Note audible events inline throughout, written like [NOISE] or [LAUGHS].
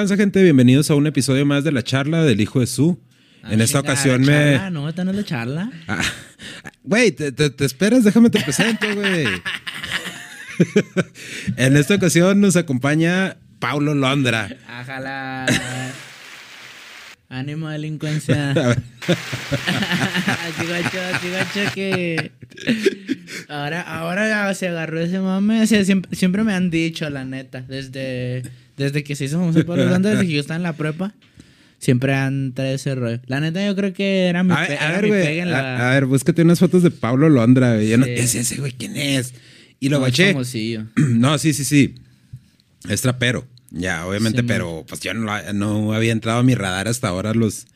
¿Qué transa, gente? Bienvenidos a un episodio más de la charla del hijo de su. Ah, en esta ocasión la me. charla, No, esta no es la charla. Ah, Güey, te, te- te esperas, déjame te presento, güey. [LAUGHS] en esta ocasión nos acompaña Paulo Londra. Ajala. Ánimo delincuencia. [LAUGHS] Chigacho, [LAUGHS] chigacho que. Ahora, ahora se agarró ese mame. O sea, siempre, siempre me han dicho, la neta. Desde, desde que se hizo famoso Pablo [LAUGHS] Londra, desde que yo estaba en la prepa. Siempre han traído ese rollo. La neta, yo creo que era mi, A ver, a ver, mi güey. pegue en la. A, a ver, búscate unas fotos de Paulo Londra, güey. Yo no Sí. ¿qué es ese, güey? ¿Quién es? Y lo No, baché. [CLEARS THROAT] No, sí, sí, sí. Es trapero. Ya, obviamente, Sí, pero pues yo no, no había entrado a mi radar hasta ahora los,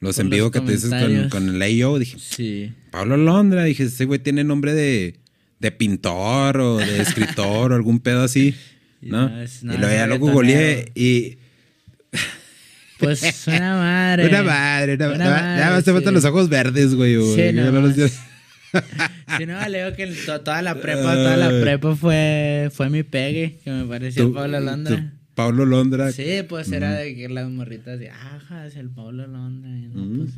los Por en vivo que te dices con, con el AO. Dije, Sí. Pablo Londra. Dije, ese güey tiene nombre de, de pintor o de escritor o algún pedo así. [LAUGHS] Y ¿no? no, es- y es ya lo googleé y. Pues una madre. [LAUGHS] Una madre, una, Una nada- madre, nada más te sí. faltan los ojos verdes, güey. güey. Sí, no los-. [LAUGHS] Si no, leo que toda la prepa, toda la prepa fue, fue mi pegue, que me pareció Pablo Londra. Pablo Londra. Sí, pues era de que las morritas de, ajá, es el Pablo Londra. Y no, Mm. pues,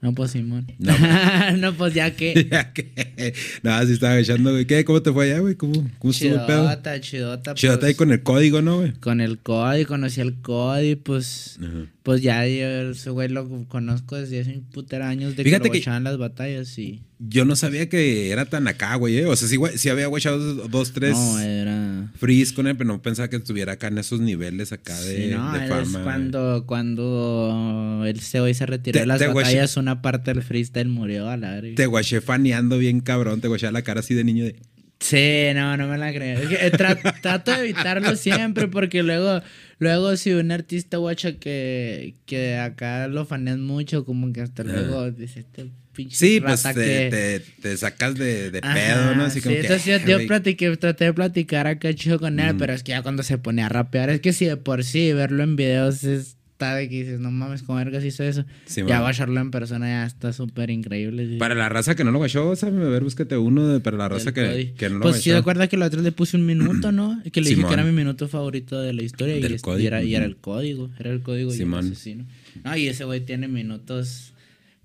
no, pues Simón. No. [LAUGHS] No, pues ya que. [LAUGHS] Ya que- no, sí estaba echando, güey. ¿Qué? ¿Cómo te fue allá, güey? ¿Cómo, cómo estuvo el pedo? Chidota, chidota. Chidota ahí pues, con el código, ¿no, güey? con el código, conocí el código, pues, Ajá. pues ya yo ese güey lo conozco desde hace un putero años de Fíjate que lo que- echaban las batallas y... Yo no sabía que era tan acá, güey. eh. O sea, sí, güey, sí había guachado dos, dos, tres No, era... freeze con él, pero no pensaba que estuviera acá en esos niveles acá de, Sí, no, de es fama. cuando, cuando el CEO se retiró Te- de las te batallas, una parte del freestyle murió a la verga. Te guaché faneando bien cabrón, te guaché la cara así de niño de... Sí, no, no me la creo. Es que, eh, tra- [LAUGHS] trato de evitarlo siempre porque luego, luego si un artista guacha que, que acá lo fanean mucho, como que hasta luego dice este pinche Sí, pues te, que... te, te sacas de, de Ajá, pedo, ¿no? Así sí, como que... entonces yo, "Ah, yo güey". platiqué, traté de platicar acá chido con él, Mm. pero es que ya cuando se pone a rapear, es que si de por sí verlo en videos está de que dices, no mames, ¿cómo vergas hizo eso? Sí, ya bajarlo en persona ya está súper increíble. sí. Para la raza que no lo guachó, sabe, a ver, búscate uno de, para la raza que, no lo Pues sí, guachó. recuerda que la otra le puse un minuto, ¿no? [CLEARS THROAT] Que le dije que era mi minuto favorito de la historia y, es- y era, y era el código. Era el código y el Simón. asesino. No, y ese güey tiene minutos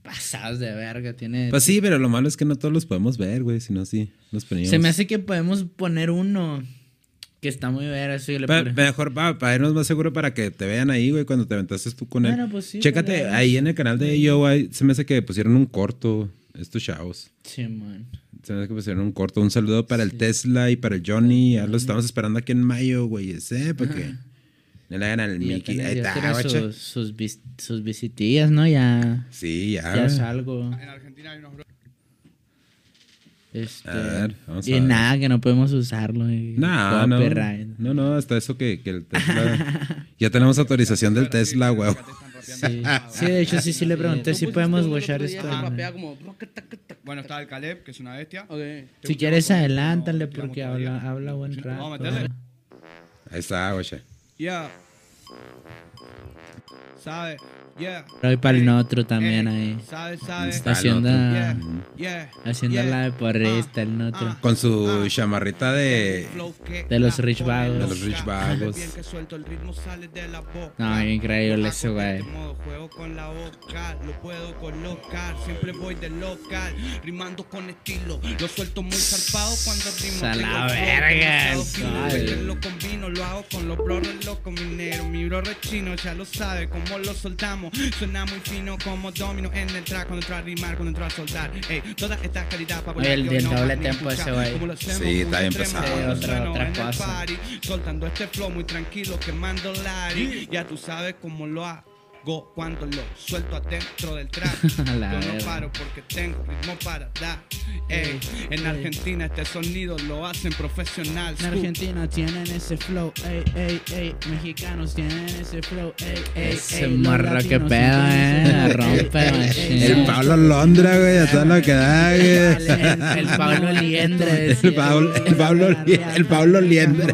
pasados de verga. Tiene. Pues sí, pero lo malo es que no todos los podemos ver, güey, si no sí, nos poníamos... Se me hace que podemos poner uno que está muy verga. Eso yo le Pa- pone- mejor para, para irnos más seguro para que te vean ahí, güey, cuando te aventaste tú con él. Bueno, pues sí, Chécate, pues, ahí en el canal de yo, se me hace que pusieron un corto, estos chavos. Sí, man. Se me hace que pusieron un corto. Un saludo para el Tesla y para el Johnny. Ya los estamos esperando aquí en mayo, güey, ese, porque no le hagan al Mickey. Ahí está, sus, sus, vis- sus visitillas, ¿no? Ya, Sí, ya. ya es algo. En Argentina hay unos Este, A ver, vamos a y ver. nada, que no podemos usarlo. y No, no. copyright. No, no, hasta eso que, que el Tesla. [LAUGHS] ya tenemos autorización del Tesla, güey. Sí. sí, de hecho sí, sí le pregunté si podemos watchar esto. Como- Bueno, está el Caleb, que es una bestia. Si quieres adelántale porque habla, habla buen Vamos a rato. meterle. Ahí está, güey. Yeah. ¿Sabe? Yeah. Pero para el otro también Ey, ahí. ¿Sabe? ¿Sabe? Está el Haciendo. Yeah. Yeah. haciendo yeah. la de porrista, el Ah, otro. Con su chamarrita de. De los Rich Vagos. De los Rich Vagos. No, increíble ese güey. Juego con la boca, lo puedo colocar. Siempre voy del local, rimando con estilo. Lo suelto muy zarpado cuando rimo. A la verga, lo combino, lo hago con los bro re loco minero. Mi bro re chino ya lo sabe cómo lo soltamos. Suena muy fino como domino en el track. Cuando entra a rimar, cuando entra a soldar. Ey, toda esta calidad para Oye, el del doble tempo ese güey. Sí, está bien pesado. Sí, otra- otra cosa. party, soltando este flow muy tranquilo, quemando Larry. Ya tú sabes cómo lo hago cuando lo suelto adentro del track. Yo no paro porque tengo ritmo para dar. Ey, en Argentina este sonido lo hacen profesional. En Argentina tienen ese flow, ey, ey, ey. Mexicanos tienen ese flow, ey, ey, Ese morro, qué pedo, eh, rompe. El Pablo Londra, güey, a todo lo que da, güey. El, el Pablo Liendre. El Pablo- el Pablo el Pablo Liendre.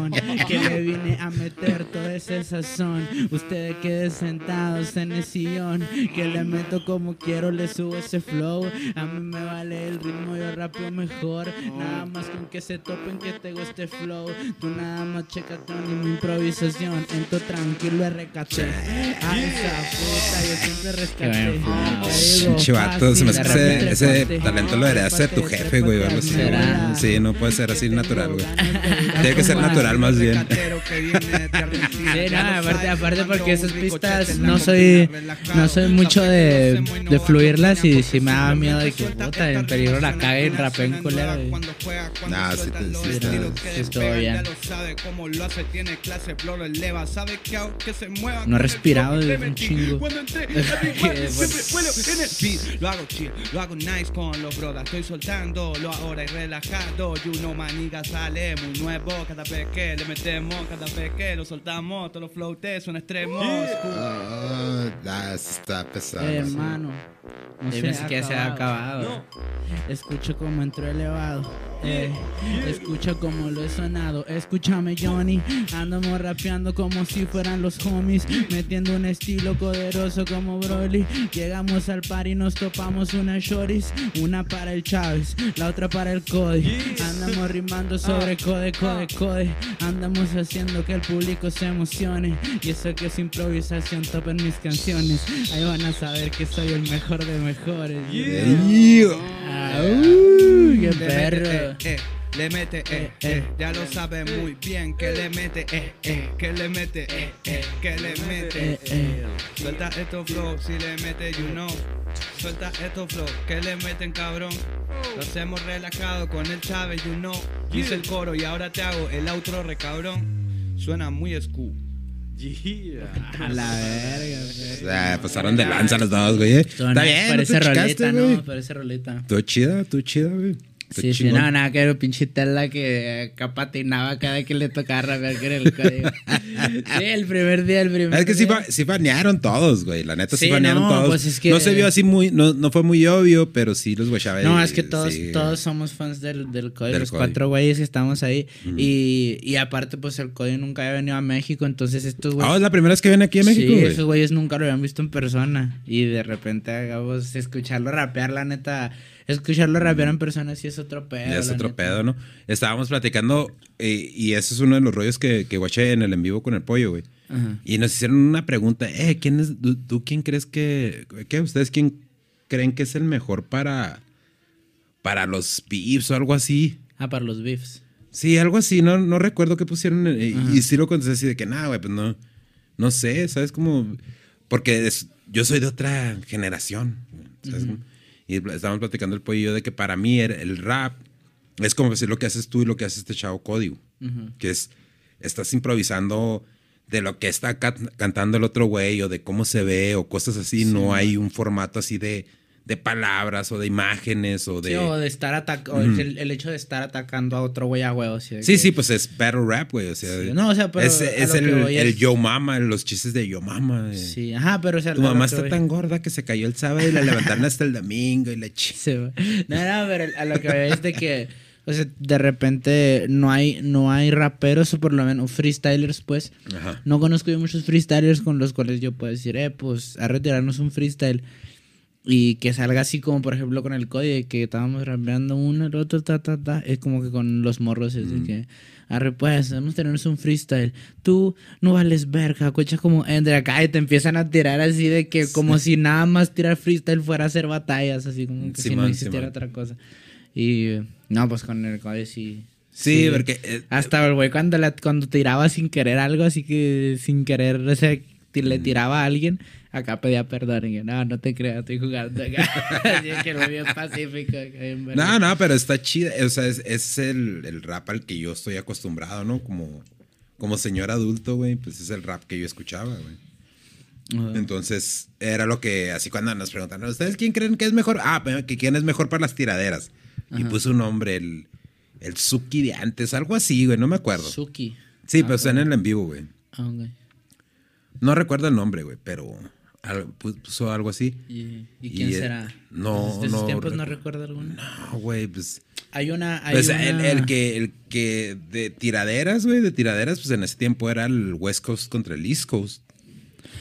Ese sazón. Ustedes queden sentados en el sillón. Que le meto como quiero, le subo ese flow. A mí me vale el ritmo, yo rapeo mejor. Nada más con que se topen que tengo este flow. Tú nada más checa ni mi improvisación. Entro tranquilo, RKT. A esa puta, yo siempre rescaté. buen flow. Te digo Pinche vato, se me hace ese, ese talento lo heredaste de tu jefe, güey. Sí, no puede ser así natural, güey. Tiene que ser natural más bien. Sí, no, aparte, aparte porque esas pistas no soy, no soy mucho de, de fluirlas y si me da miedo de que puta, en peligro la cague en rapén culero. y- Nah, sí, te- sí Sí, estuvo bien. No he respirado desde un chingo. [LAUGHS] Lo hago chill, lo hago nice con los brothers. Estoy soltándolo ahora y relajado. You know, maniga sale muy nuevo cada vez que le metemos, cada vez que lo soltamos. Todos los flows son extremos. Ah, ah, está pesado. Eh, hermano, no Dime se que se ha acabado. Escucho como entró elevado. Eh, escucha como lo he sonado. Escúchame, Johnny. Andamos rapeando como si fueran los homies. Metiendo un estilo poderoso como Broly. Llegamos al par y nos topamos unas shorties. Una para el Chávez, la otra para el Cody. Andamos rimando sobre Code, Code, Code. Andamos haciendo que el público se emocione. Y eso que es improvisación, topen mis canciones. Ahí van a saber que soy el mejor de mejores. Ey, Ah, uh, qué Le mete, perro. eh, eh, le mete, eh, eh, ya lo sabe muy bien que le mete, eh, eh, que le mete, eh, eh, que le mete. Eh, eh. Suelta estos flow, si le mete, you know. Suelta estos flow, que le meten, cabrón. Lo hacemos relajado con el Chávez, you know. Hice el coro y ahora te hago el outro, re cabrón. Suena muy school. A la verga, [LAUGHS] perro. Ah, pasaron de lanza los dos, güey. eh. Está bien, parece güey. ¿no? Parece rolita. Tú chida, tú chida, güey. Sí, sí, no, nada que ver, pinche tela que acá patinaba cada que le tocaba rapear que era el código. [LAUGHS] sí, el primer día, el primer Es que sí, día. fa- sí banearon todos, güey. La neta sí, Sí, banearon no, todos. pues es que- No se vio así muy, no, no fue muy obvio, pero sí los guachaba. No, es que todos, sí. todos somos fans del, del código, Del los cuatro güeyes que estamos ahí. y, y aparte, pues el código nunca había venido a México, entonces estos güeyes. Ah, es la primera vez que ven aquí en México, sí, güey. esos güeyes nunca lo habían visto en persona. Y de repente hagamos escucharlo rapear, la neta. Escucharlo rapear en persona sí es otro pedo. Es otro neta. pedo, ¿no? Estábamos platicando eh, y ese es uno de los rollos que, que guaché en el en vivo con el pollo, güey. Ajá. Y nos hicieron una pregunta, eh, ¿quién es, tú, tú quién crees que, qué, ustedes quién creen que es el mejor para, para los beefs o algo así? Ah, para los beefs. Sí, algo así, no, no recuerdo qué pusieron eh, y sí lo contesté así de que, nada, güey, pues no, no sé, ¿sabes? Como, porque es- yo soy de otra generación, ¿sabes? Y estábamos platicando el pollo de que para mí el, el rap es como decir lo que haces tú y lo que hace este chavo código, que es, estás improvisando de lo que está ca- cantando el otro güey o de cómo se ve o cosas así, no hay un formato así de, de palabras o de imágenes o de... Sí, o de estar atacando. el, el hecho de estar atacando a otro güey a huevo. Sí, Sí, que- sí, pues es battle rap, güey. O sea, Sí, no, o sea, pero es, el, es- yo mama, los chistes de yo mama. Sí, ajá, pero o sea. Tu mamá está tan gorda que se cayó el sábado y la levantaron hasta el domingo y la ch... [LAUGHS] Sí, güey. no, no, pero a lo que voy es de que, o sea, de repente no hay, no hay raperos o por lo menos freestylers, pues. Ajá. No conozco yo muchos freestylers con los cuales yo puedo decir, eh, pues a retirarnos un freestyle. Y que salga así como, por ejemplo, con el código, que estábamos rapeando uno, el otro, ta, ta, ta. Es como que con los morros, es de que, arre, pues, vamos a tenernos un freestyle. Tú no vales verga, cocha como entre acá y te empiezan a tirar así de que, como si nada más tirar freestyle fuera a hacer batallas, así como que si no Simón, existiera Simón. otra cosa. Y, no, pues con el código sí. Sí, porque... eh, Hasta el güey cuando, la- cuando tiraba sin querer algo, así que sin querer, o sea, le tiraba a alguien, acá pedía perdón. Y yo, no, no te creas, estoy jugando acá. [LAUGHS] así que güey es pacífico. no, no, pero está chida. O sea, es, es el, el rap al que yo estoy acostumbrado, ¿no? Como, como señor adulto, güey, pues es el rap que yo escuchaba, güey. Entonces, era lo que, así cuando nos preguntan, ¿ustedes quién creen que es mejor? Ah, pero que quién es mejor para las tiraderas. Y puso un nombre, el, el Suki de antes, algo así, güey, no me acuerdo. Suki. Sí, Ah, pero está en el en vivo, güey. Ah, ok. No recuerdo el nombre, güey, pero puso algo así. ¿Y, y quién Y, será? no, ¿De no tiempos no recu- recuerdo alguno? No, güey, pues Hay una. Hay Pues una- el, el que, el que de tiraderas, güey, de tiraderas, pues en ese tiempo era el West Coast contra el East Coast.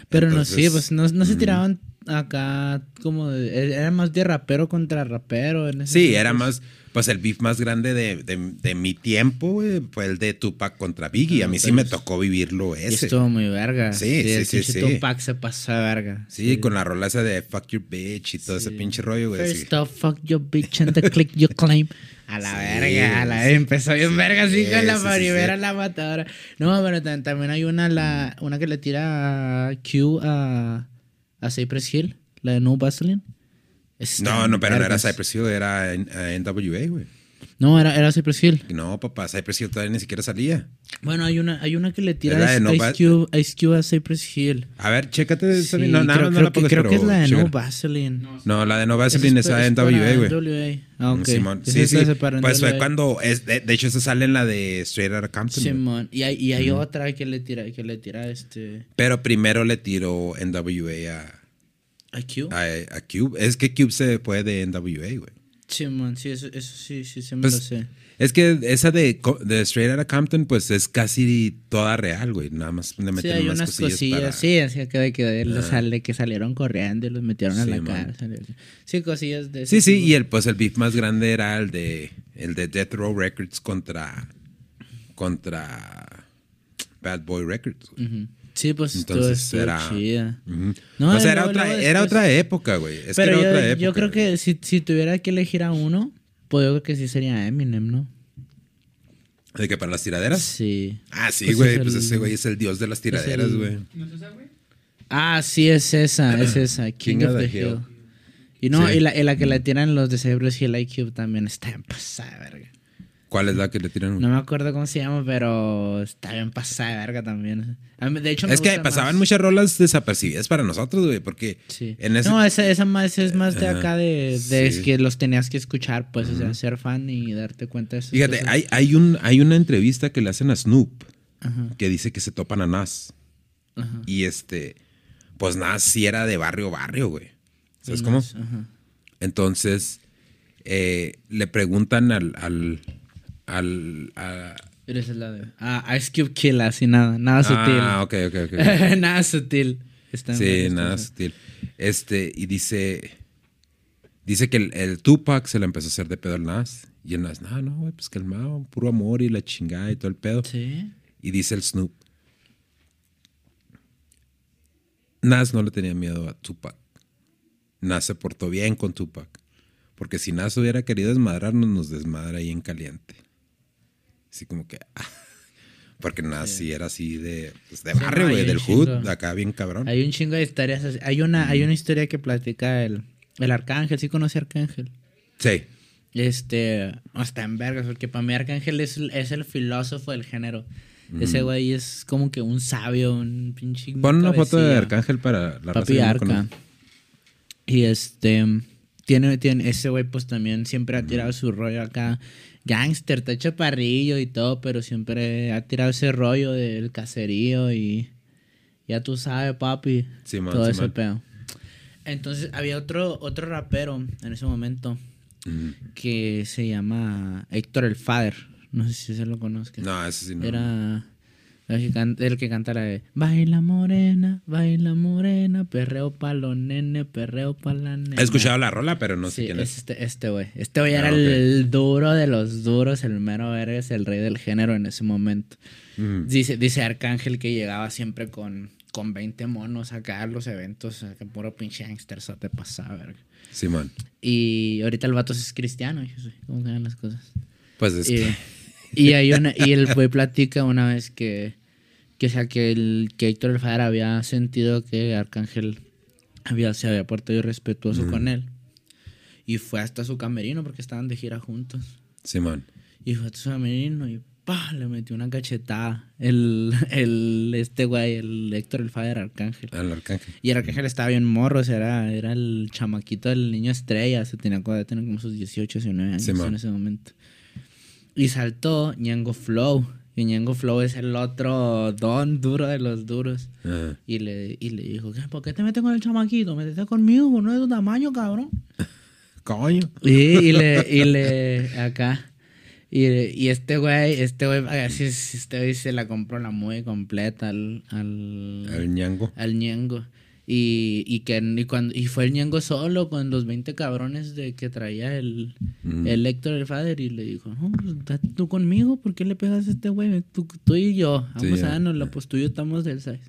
Pero Entonces, no, sí, pues no, no se mm. tiraban acá como. de- era más de rapero contra rapero. En ese Sí, tiempo. era más, pues el beef más grande de, de- de mi tiempo, güey, fue el de Tupac contra Biggie. Ah, A mí sí me tocó vivirlo ese. estuvo muy verga. Sí, sí, el sí, sí. Tupac se pasó de verga. Sí, con la rola esa de Fuck Your Bitch y todo ese Sí. pinche rollo, güey. sí. First off, fuck your bitch and the click you claim. A la Sí, verga, a la sí. empezó bien verga así Sí, con la sí, sí, sí. la matadora. No, pero tam- también hay una la una que le tira a Q a, a Cypress Hill, la de No Vaseline. No, no, pero no era. Cypress Hill, era en- eh, NWA, güey. No, era, era Cypress Hill. No, papá, Cypress Hill todavía ni siquiera salía. Bueno, hay una, hay una que le tira No Ice, Cube, Ice Cube a Cypress Hill. A ver, chécate. esa- Sí, no, nada creo, no creo la que, creo que es la de No. Vaseline. No, la de No Vaseline es Esa la es NWA, güey. NWA. Ah, ok. Simón. Sí, sí. Pues fue NWA. cuando. Es, de, de hecho, esa sale en la de Straight Outta Compton. Simón. Y hay, y hay otra que le tira, que le tira este. Pero primero le tiró NWA a, ¿A Q? a, a Cube. Es que Cube se fue de NWA, güey. Simón, sí, eso, eso sí, sí, sí me Pues, lo sé. Es que esa de, de Straight Outta Compton, pues es casi toda real, güey. Nada más le Sí, meten hay unas cosillas. cosillas, para- sí, así que de que, Ah. sale, que salieron corriendo y los metieron a Sí, la man. cárcel. Sí, cosillas de Sí, ese sí, tipo. y el, pues el beef más grande era el de, el de Death Row Records contra, contra Bad Boy Records. güey. Sí, pues Entonces estuvo era- chida. Ujú. No, o sea, era luego- otra, luego era otra época, güey. Es Pero que era yo, otra época. yo creo güey. que si, si tuviera que elegir a uno, pues yo creo que sí sería Eminem, ¿no? ¿De que para las tiraderas? Sí. Ah, sí, Pues güey. es pues el- ese güey es el dios de las tiraderas, el- güey. Ah, sí, es esa, [CLEARS THROAT] es esa, King, of the Hill. Y no, Sí. y, la, y la que le tiran los de Cypress Hill IQ también está bien pasada, de verga. ¿Cuál es la que le tiran? No me acuerdo cómo se llama, pero está bien pasada, de verga también. De hecho, me es que pasaban más. muchas rolas desapercibidas para nosotros, güey, porque Sí. en ese... No, esa, esa más es más de acá de, de Sí. que los tenías que escuchar, pues, o sea, ser fan y darte cuenta de eso. Fíjate, hay, hay, un, hay una entrevista que le hacen a Snoop Ajá, que dice que se topan a Nas. ajá. Y este, pues Nas sí era de barrio, barrio, güey. ¿Sabes cómo? Ajá. Entonces, eh, le preguntan al, al, al, a- Pero esa es la de... Ah, Ice Cube Kill, así nada, nada sutil. Ah, ok, ok, ok. [LAUGHS] nada sutil. Está sí, nada sutil. Este, y dice, dice que el, el Tupac se le empezó a hacer de pedo al Nas. Y el Nas, no, no, güey, pues calmado, puro amor y la chingada y todo el pedo. Sí. Y dice el Snoop, Nas no le tenía miedo a Tupac. Nas se portó bien con Tupac. Porque si Nas hubiera querido desmadrarnos, nos desmadra ahí en caliente. Así como que... ah. [LAUGHS] Porque Nas sí, era así de, pues, de Sí, barrio, no, güey, hay del hood, acá bien cabrón. Hay un chingo de historias. así. Hay una, hay una historia que platica el, el Arcángel. ¿Sí conoce a Arcángel? Sí. Este, hasta en vergas, porque para mí Arcángel es, el- es el filósofo del género. Ese güey es como que un sabio, un pinche. Pon una foto de. Arcángel para la raza Papi no Arca. Y este, tiene, tiene, ese güey pues también siempre ha tirado su rollo acá. Gangster, está chaparrillo y todo, pero siempre ha tirado ese rollo del caserío y ya tú sabes, papi. Simón, todo ese pedo. Entonces había otro, otro rapero en ese momento Mm. que se llama Héctor el Father. No sé si se lo conozca. No, ese sí no. Era el que, can- el que canta la de Baila morena, baila morena, perreo pa' los nene, perreo pa' la nena. He escuchado la rola, pero no sé Sí, quién es es. este este güey. Este güey Ah, era ok. el duro de los duros, el mero verga, es el rey del género en ese momento. Mm. Dice, dice Arcángel que llegaba siempre con, con 20 monos acá a los eventos, que puro pinche gangster, eso te pasaba, verga. Simón. Y ahorita el vato es cristiano, ¿cómo quedan las cosas? Pues es Y, que... y, hay [LAUGHS] una, y el güey platica una vez que, que, o sea, que, el, que Héctor el Fadar había sentido que Arcángel había, se había portado irrespetuoso con él. Y fue hasta su camerino porque estaban de gira juntos. Simón. Y fue hasta su camerino y pa, le metió una cachetada. El, el, este güey, el Héctor el Fadar Arcángel. Al Arcángel. Y el Arcángel estaba bien morro, o sea, era, era el chamaquito del niño estrella, se tenía que tener como sus 18, 19 años Simón. en ese momento. Y saltó Ñengo Flow. Y Ñengo Flow es el otro don duro de los duros. Ajá. Y le, y le dijo, ¿qué? ¿por qué te metes con el chamaquito? Métete conmigo, no es de tu tamaño, cabrón. [LAUGHS] Coño. Y, y le, y le, acá. Y, y este güey, este güey, así es, este güey se la compró la muy completa al, al, El ñango. al ñengo. Y, y que y cuando, y fue el ñengo solo con los 20 cabrones de que traía el, Mm. el Héctor el Fader y le dijo, no, pues date tú conmigo, ¿por qué le pegas a este güey? Tú, tú y yo, vamos a darnos, pues tú y yo estamos del 6.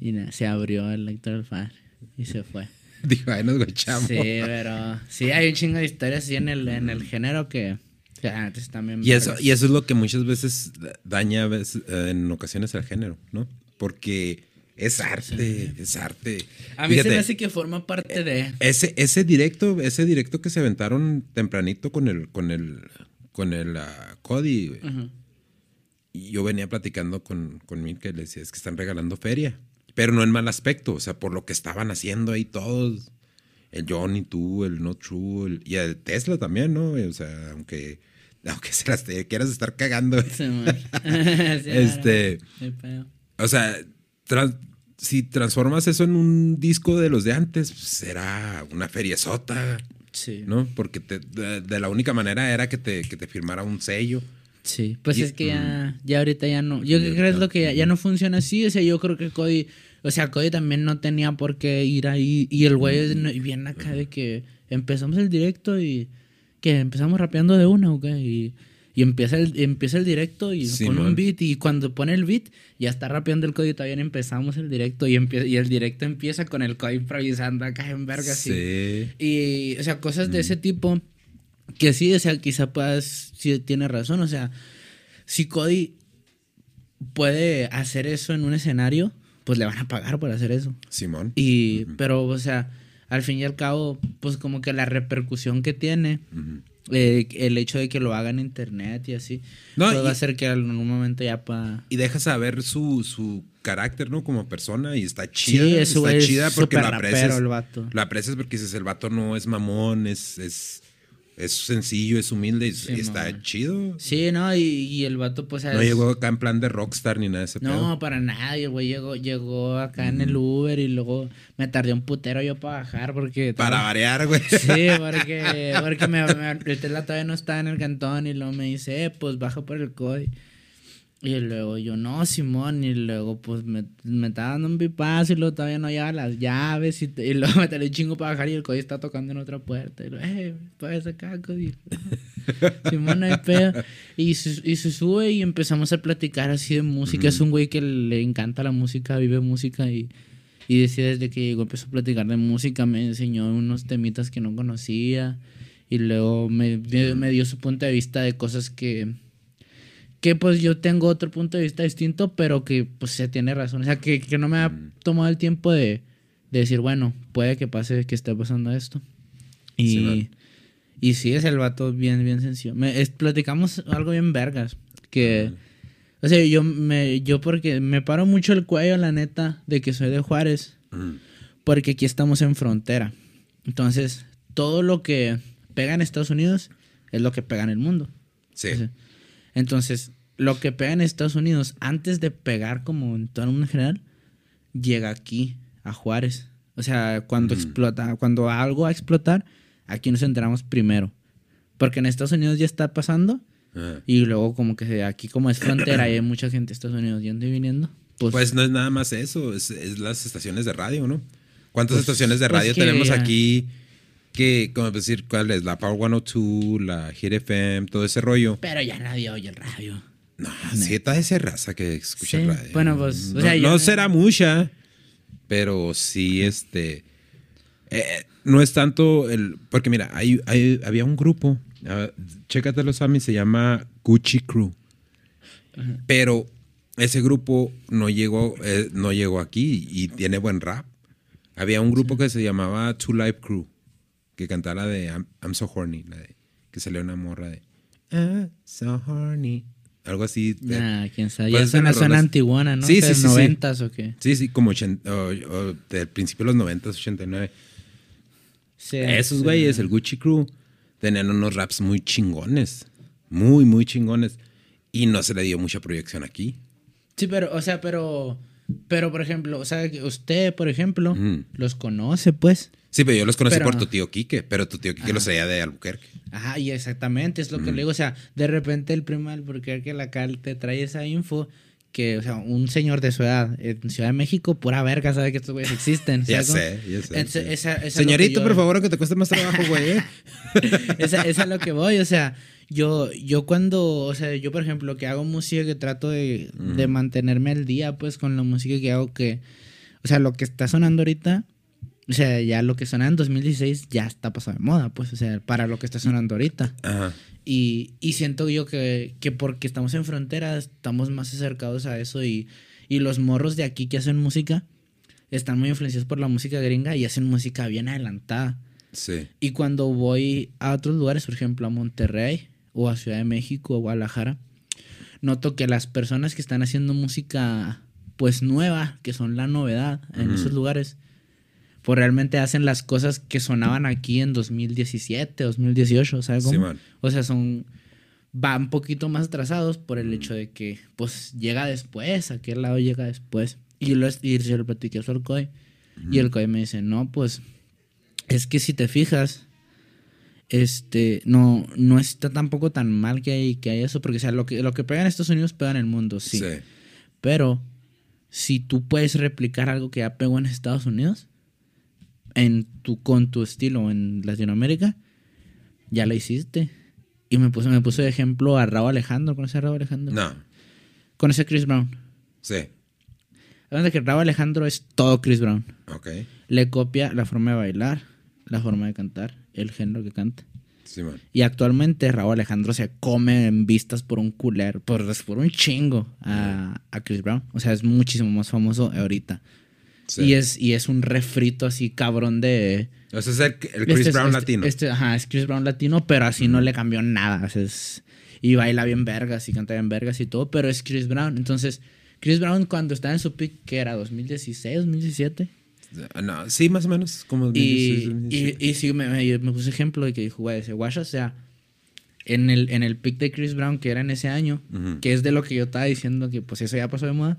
Y nada, se abrió el Héctor el Fader y se fue. [LAUGHS] Dijo, ahí nos guachamos. Sí, pero sí hay un chingo de historias así en el, en el género que, que antes también. Y eso, y eso es lo que muchas veces daña a veces, eh, en ocasiones al género, ¿no? Porque es arte, es arte. A mí se me hace que forma parte de. ese, ese directo, ese directo que se aventaron tempranito con el, con el, con el ah, Cody, güey. Y yo venía platicando con, con Mir que le decía, es que están regalando feria. Pero no en mal aspecto, o sea, por lo que estaban haciendo ahí todos. El Johnny, tú, el No True, el- y el Tesla también, ¿no? O sea, aunque, aunque [LAUGHS] se las te quieras estar cagando. Sí, [LAUGHS] [LAUGHS] Este-. Sí, O sea, tras- si transformas eso en un disco de los de antes, será una feriezota, Sí. ¿no? Porque te- de, de la única manera era que te, que te firmara un sello. Sí, pues Y- es que ya, ya ahorita ya no. Yo creo que es lo que ya, ya no funciona así. O sea, yo creo que Cody. O sea, Cody también no tenía por qué ir ahí. Y el güey es viene acá de que empezamos el directo y. Que empezamos rapeando de una, ¿ok? Y, y empieza, el, empieza el directo y Sí, un man. beat. Y cuando pone el beat, ya está rapeando el Cody. y Todavía no empezamos el directo. Y, y el directo empieza con el Cody improvisando acá en verga. así. Sí. Y, o sea, cosas de ese tipo que sí, o sea, quizá puedas, sí tiene razón, o sea, si Cody puede hacer eso en un escenario, pues le van a pagar por hacer eso. Simón. Y, pero, o sea, al fin y al cabo, pues como que la repercusión que tiene, Ujú. Eh, el hecho de que lo haga en internet y así, No, pues y- va a hacer que en algún momento ya. Y deja saber su, su carácter, ¿no? Como persona. Y está Sí, chida. eso está es chida porque lo aprecias. el vato. Lo aprecias porque dices, el vato no es mamón, es, es, es sencillo, es humilde y, Sí, está chido. Sí, ¿no? Y, y el vato, pues... No es- llegó acá en plan de rockstar ni nada de ese No, pedo. para nada, y el güey llegó, llegó acá en el Uber y luego me tardé un putero yo para bajar porque... Para variar, güey. Sí, [LAUGHS] porque, porque me, me- el Tesla todavía no estaba en el cantón y luego me dice, eh, pues baja por el COI. Y luego yo, no, Simón, y luego pues me, me estaba dando un pipazo y luego todavía no llevaba las llaves y, te- y luego [LAUGHS] me tardé un chingo para bajar y el COI está tocando en otra puerta. Y luego, eh, puedes acá, COI. [LAUGHS] Simón, no hay pedo. Y se, y se sube y empezamos a platicar así de música. Es un güey que le encanta la música, vive música y, y decía desde que llegó empezó a platicar de música, me enseñó unos temitas que no conocía y luego me, me- me dio su punto de vista de cosas que, que pues yo tengo otro punto de vista distinto, pero que pues se tiene razón. O sea, que, que no me ha tomado el tiempo de, de decir, bueno, puede que pase que esté pasando esto. Y, Sí, y sí, es el vato bien, bien sencillo. Me, es- platicamos algo bien vergas. Que, o sea, yo, me, yo porque me paro mucho el cuello, la neta, de que soy de Juárez. Ujú. Porque aquí estamos en frontera. Entonces, todo lo que pega en Estados Unidos es lo que pega en el mundo. Sí. O sea, Entonces, lo que pega en Estados Unidos, antes de pegar como en todo el mundo en general, llega aquí, a Juárez. O sea, cuando explota, cuando algo va a explotar, aquí nos enteramos primero. Porque en Estados Unidos ya está pasando. Ajá. Y luego como que aquí como es frontera y hay mucha gente de Estados Unidos yendo y viniendo. Pues, Pues no es nada más eso, es, es las estaciones de radio, ¿no? ¿Cuántas Pues- estaciones de pues radio tenemos aquí? Que, como decir, ¿cuál es? La Power 102, la Hit FM, todo ese rollo. pero ya nadie oye el radio. No, sí, está esa raza que escucha Sí, radio. bueno, pues, o No, sea, yo no no- será mucha, pero sí, este. eh, no es tanto el. Porque mira, hay, hay- había un grupo, ah, chécatelo, Sammy, se llama Gucci Crew. Pero ese grupo no llegó, eh, no llegó aquí y tiene buen rap. Había un grupo que se llamaba Two Life Crew, que cantaba la de I'm, I'm So Horny, la de, que salió una morra de I'm So Horny. Algo así. de- Nah, quién sabe. Ya suena, suena antiguana, ¿no? Sí, sí, sí, sí. ¿Noventas o qué? Sí, sí, como ochen- o- o del principio de los 90, 89. Sí, Esos sí. güeyes, el Gucci Crew, tenían unos raps muy chingones. Muy, muy chingones. Y no se le dio mucha proyección aquí. Sí, pero, o sea, pero Pero, por ejemplo, o sea, usted, por ejemplo, los conoce, pues. Sí, pero yo los conocí Pero- por tu tío Quique, pero tu tío Quique Ajá. los traía de Albuquerque. Ajá, y exactamente, es lo que le digo. O sea, de repente el primo del que la cal te trae esa info que, o sea, un señor de su edad en Ciudad de México, pura verga, sabe que estos güeyes existen. [LAUGHS] Ya sé, ya sé. Entonces, sí. esa- esa es lo Señorito, yo- por favor, que te cueste más trabajo, güey. ¿eh? [LAUGHS] esa, esa es a lo que voy, o sea, yo, yo cuando, o sea, yo por ejemplo que hago música que trato de, de mantenerme al día pues con la música que hago que, o sea, lo que está sonando ahorita, o sea, ya lo que sonaba en 2016 ya está pasado de moda, pues, o sea, para lo que está sonando ahorita. Ajá. Y, y siento yo que, que porque estamos en frontera estamos más acercados a eso y, y los morros de aquí que hacen música están muy influenciados por la música gringa y hacen música bien adelantada. Sí. Y cuando voy a otros lugares, por ejemplo a Monterrey o a Ciudad de México o Guadalajara, noto que las personas que están haciendo música pues nueva, que son la novedad en esos lugares, pues realmente hacen las cosas que sonaban aquí en 2017, 2018, ¿sabes cómo? Simón. O sea, son van un poquito más atrasados por el hecho de que pues llega después, aquel lado llega después. Y lo, y yo lo platiqué eso al COI. Y el COI me dice, no, pues es que si te fijas, este, no, no está tampoco tan mal que hay, que hay eso, porque o sea, lo que, lo que pega en Estados Unidos pega en el mundo, sí. Sí. Pero si tú puedes replicar algo que ya pegó en Estados Unidos, en tu, con tu estilo en Latinoamérica, ya lo hiciste. Y me puso, me puso de ejemplo a Raúl Alejandro. ¿Conoces a Raúl Alejandro? No. ¿Conoce a Chris Brown? Sí. Hablando de que Raúl Alejandro es todo Chris Brown. Ok. Le copia la forma de bailar, la forma de cantar, el género que canta. Simón. Y actualmente Raúl Alejandro se come en vistas por un culero, por, por un chingo a, a Chris Brown. O sea, es muchísimo más famoso ahorita. Sí. Y, es, y es un refrito así cabrón de... O sea, es el, el Chris este es- Brown este- latino. Este, ajá, es Chris Brown latino, pero así no le cambió nada. o sea, es- y baila bien vergas y canta bien vergas y todo, pero es Chris Brown. Entonces, Chris Brown cuando estaba en su pick, que era 2016, 2017. No, sí, más o menos. Como Y, 2016, y, 2017. y sí, me, me, me puse ejemplo de que dijo, güey, ese guacha, o sea, en el, en el pick de Chris Brown, que era en ese año, Ujú. que es de lo que yo estaba diciendo, que pues eso ya pasó de moda.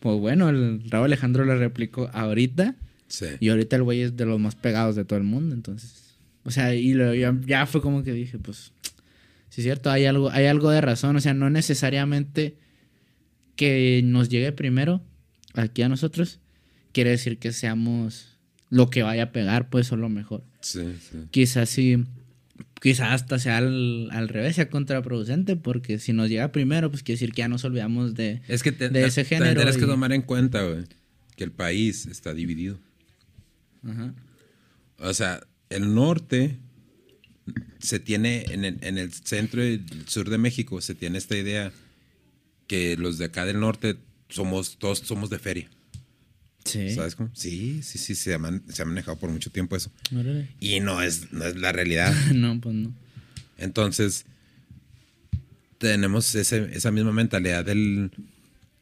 Pues bueno, el Raúl Alejandro lo replicó ahorita. Sí. Y ahorita el güey es de los más pegados de todo el mundo, entonces. O sea, y lo- ya, ya fue como que dije, pues. Sí, es cierto, hay algo, hay algo de razón. O sea, no necesariamente que nos llegue primero aquí a nosotros quiere decir que seamos lo que vaya a pegar, pues, o lo mejor. Sí, sí. Quizás sí. Quizás hasta sea al, al revés, sea contraproducente, porque si nos llega primero, pues quiere decir que ya nos olvidamos de. Es que te, De ese género tendrás que tomar en cuenta, güey, que el país está dividido. Ajá. O sea, el norte se tiene, en el, en el centro y el sur de México, se tiene esta idea que los de acá del norte somos, todos somos de feria. Sí. ¿Sabes cómo? Sí, sí, sí, se ha, man- se ha manejado por mucho tiempo eso. Órale. Y no es, no es la realidad. [LAUGHS] no, pues no. Entonces, tenemos ese- esa misma mentalidad del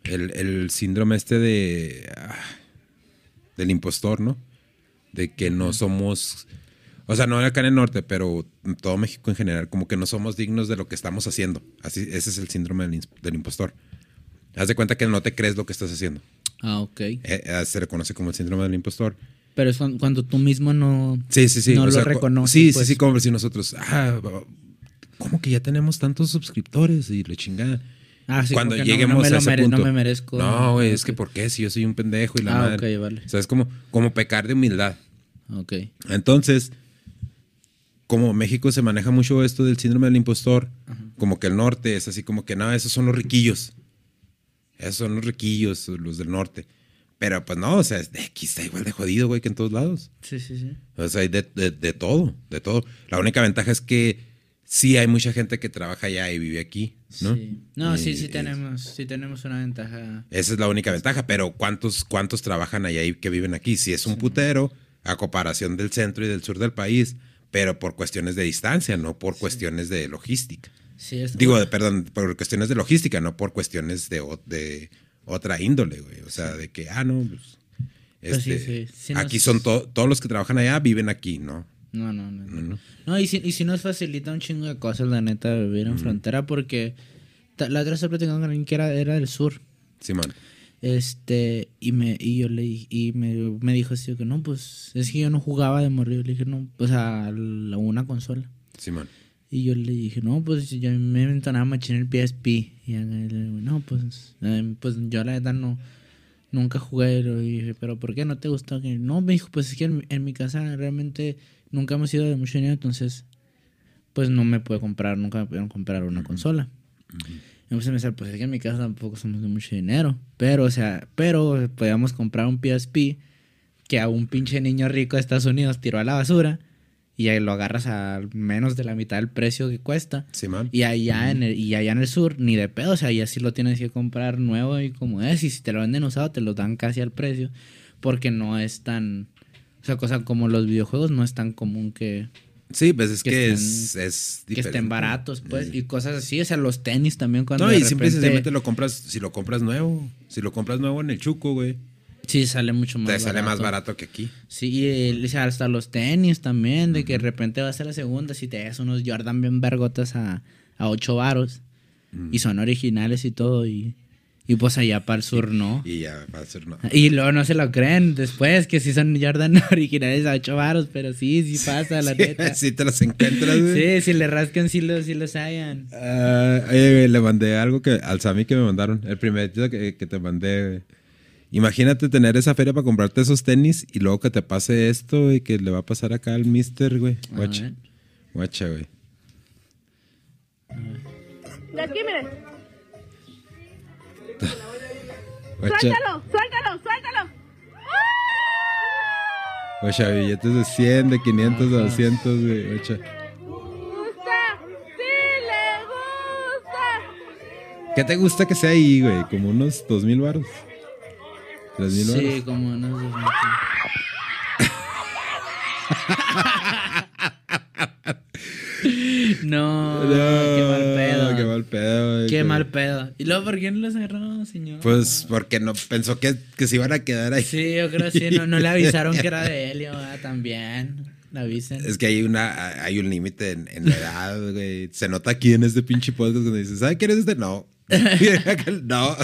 el, el síndrome este de ah, del impostor, ¿no? De que no somos, o sea, no acá en el norte, pero en todo México en general, como que no somos dignos de lo que estamos haciendo. Así, ese es el síndrome del impostor. Haz de cuenta que no te crees lo que estás haciendo. Ah, ok. Eh, eh, se le conoce como el síndrome del impostor. Pero es cuando, tú mismo no... Sí, sí, sí. No o lo sea, co- reconoces, Sí, pues. sí, sí, como si nosotros, ah, ¿cómo que ya tenemos tantos suscriptores y le chingada? Ah, sí, Cuando no- lleguemos no, me a ese punto. No me merezco. No, güey, es Ok. que ¿por qué? Si yo soy un pendejo y la Ah, madre. ok, vale. O sea, es como, como pecar de humildad. Ok. Entonces, como México se maneja mucho esto del síndrome del impostor, como que el norte es así como que, no, esos son los riquillos. Esos son los riquillos, los del norte. Pero pues no, o sea, aquí está igual de jodido, güey, que en todos lados. Sí, sí, sí. O sea, hay de, de- de todo, de todo. La única ventaja es que sí hay mucha gente que trabaja allá y vive aquí, ¿no? Sí. No, sí, Y- sí tenemos, sí tenemos una ventaja. Esa es la única ventaja, pero ¿cuántos, cuántos trabajan allá y que viven aquí? Si es un putero, a comparación del centro y del sur del país, pero por cuestiones de distancia, no por cuestiones de logística. Sí, es Digo, perdón, por cuestiones de logística, no por cuestiones de, de otra índole, güey. O sea, de que, ah, no, pues, Pues este, sí, sí aquí son to- todos los que trabajan allá viven aquí, ¿no? No, no, no. No, No, no. y, si, y si nos facilita un chingo de cosas, la neta, vivir en frontera, porque la otra vez platicando con alguien que era, era del sur. Simón. Este, y me, y yo le y me, me dijo así que no, pues es que yo no jugaba de morrido. Le dije, no, pues a la- una consola. Simón. Y yo le dije, no, pues yo me entonaba machín el PSP. Y él, no, pues, eh, pues yo la verdad no, nunca jugué. Y dije, pero ¿por qué no te gustó? No, me dijo, pues es que en, en mi casa realmente nunca hemos sido de mucho dinero, entonces, pues no me puedo comprar, nunca me pudieron comprar una consola. Y pues me decía, pues es que en mi casa tampoco somos de mucho dinero. Pero, o sea, pero podíamos comprar un PSP que a un pinche niño rico de Estados Unidos tiró a la basura y ahí lo agarras a menos de la mitad del precio que cuesta. Simón. Y allá, en el, y allá en el sur, ni de pedo, o sea, allá sí lo tienes que comprar nuevo y como es. Y si te lo venden usado, te lo dan casi al precio. Porque no es tan. O sea, cosa como los videojuegos, no es tan común que, Sí, pues es Que que, estén- es, es que estén baratos, pues. Sí. Y cosas así, o sea, los tenis también cuando. No, y simple y repente- sencillamente lo compras, si lo compras nuevo, si lo compras nuevo en el Chuco, güey, Sí, sale mucho más te barato. sale más barato que aquí. Sí, y el- hasta los tenis también, de que de repente vas a la segunda, si te das unos Jordan bien vergotas a, a 8 varos, y son originales y todo, y, y pues allá para el sur no. Y ya va a ser no. Y luego no se lo creen después, que sí son Jordan [LAUGHS] originales a 8 varos, pero sí, sí pasa, la [LAUGHS] neta. Sí, te los encuentras, güey. Sí, si le rascan, sí los, sí los hayan. Ah, oye, güey, le mandé algo que al Sammy que me mandaron. El primer que, que te mandé, güey. Imagínate tener esa feria para comprarte esos tenis y luego que te pase esto y que le va a pasar acá al mister, güey. Guacha. Guacha, güey. De aquí, mire. [LAUGHS] Guacha. Suéltalo, suéltalo, suéltalo. Guacha, billetes de 100, de 500, de 200, güey. Guacha. Gusta, sí le gusta. ¿Qué te gusta que sea ahí, güey? Como unos 2000 baros. 3000 baros. Sí, como mil. [LAUGHS] No, No, qué mal pedo. Qué mal pedo, güey. Qué mal pedo. ¿Y luego por qué no lo cerró, señor? Pues porque no pensó que, que se iban a quedar ahí. Sí, yo creo que sí. No, no le avisaron que era [LAUGHS] de Helio, ah, también. Le avisen. Es que hay una hay un límite en, en la edad, güey. Se nota aquí en este pinche podcast cuando dices, ¿sabes quién es este? No. [LAUGHS] no.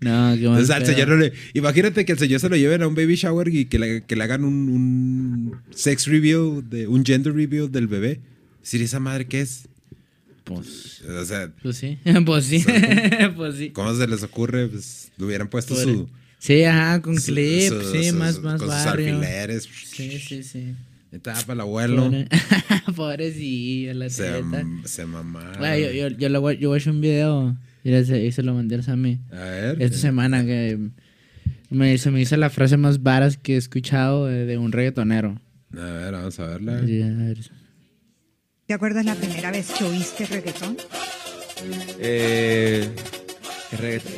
No, qué mal al señor no le. Imagínate que el señor se lo lleven a un baby shower y que le, que le hagan un, un sex reveal, de, un gender reveal del bebé. Decir, ¿esa madre qué es? Pues, O sea, pues sí. [LAUGHS] Pues sí. [LAUGHS] pues sí. ¿cómo se les ocurre? Pues le hubieran puesto Pobre. su. Sí, ajá, con clips, sí, más, más con sus barrio. alfileres. Sí, sí, sí. Estaba para el abuelo. Pobre- [LAUGHS] Pobrecillo, la Se, se mamaron. Güey, yo, yo, yo, le voy- yo voy a hacer un video y se, y se lo mandé a mí. A ver. Esta semana que me, se me hizo la frase más varas que he escuchado de, de un reggaetonero. A ver, vamos a verla. Sí, a ver. ¿Te acuerdas la primera vez que oíste reggaetón? Eh, reggaetón.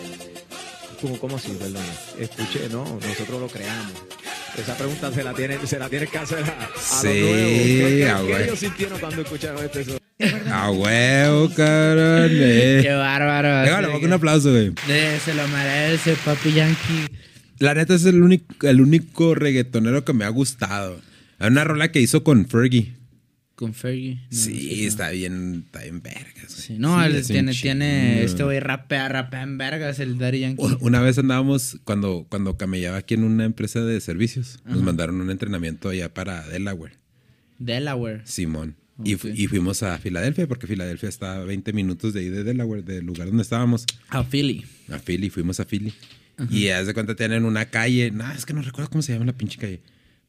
¿Cómo, cómo así, perdón? Escuché, no, nosotros lo creamos. Esa pregunta se la tienen, se la tienen que hacer a, a Sí, los nuevos. ¿Qué, qué- ah, qué güey. ellos sintieron cuando escucharon? A huevo, cabrón. eh. Qué bárbaro. Le pongo que- un aplauso, güey. se lo merece, papi Yankee. La neta es el único, el único reggaetonero que me ha gustado. Hay una rola que hizo con Fergie. Con Fergie. No, sí, no. está bien, está bien vergas. Sí, no, Sí, él tiene, tiene, este güey rapea, rapea en vergas, el Daddy Yankee. Una vez andábamos, cuando, cuando camellaba aquí en una empresa de servicios, nos mandaron un entrenamiento allá para Delaware, Delaware. Simón. Y, fu- y fuimos a Filadelfia, porque Filadelfia está a 20 minutos de ahí de Delaware, del lugar donde estábamos. A Philly. A Philly, fuimos a Philly. Y haz de cuenta tienen una calle, nada, es que no recuerdo cómo se llama la pinche calle.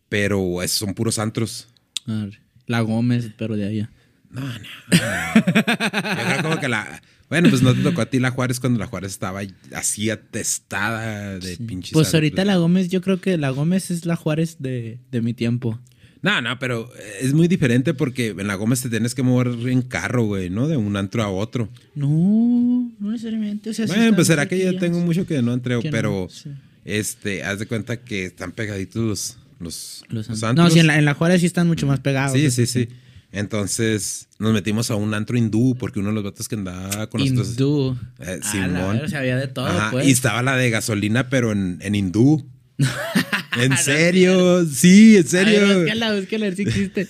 Pero es- son puros antros. A ver, La Gómez, pero de allá. No, no. no. Yo creo como que la. Bueno, pues no te tocó a ti la Juárez cuando la Juárez estaba así atestada de pinches. Pues ahorita la Gómez, yo creo que la Gómez es la Juárez de, de mi tiempo. No, no, pero es muy diferente porque en la Gómez te tienes que mover en carro, güey, ¿no? De un antro a otro. No, no necesariamente. O sea, sí bueno, pues será que ya cerquillas. tengo mucho que no no, pero sí. este, haz de cuenta que están pegaditos los, los, Los los an- antros. no, sí, en la, en la Juárez sí están mucho más pegados. Sí, sí, sí. Entonces nos metimos a un antro hindú porque uno de los vatos que andaba con nosotros. Hindú. Eh, A la Simón. verga, o sea, había de todo, Ajá, pues. Y estaba la de gasolina, pero en, en hindú. [LAUGHS] ¿En serio? Sí, en serio. ver, búscala, búscala, a ver si existe.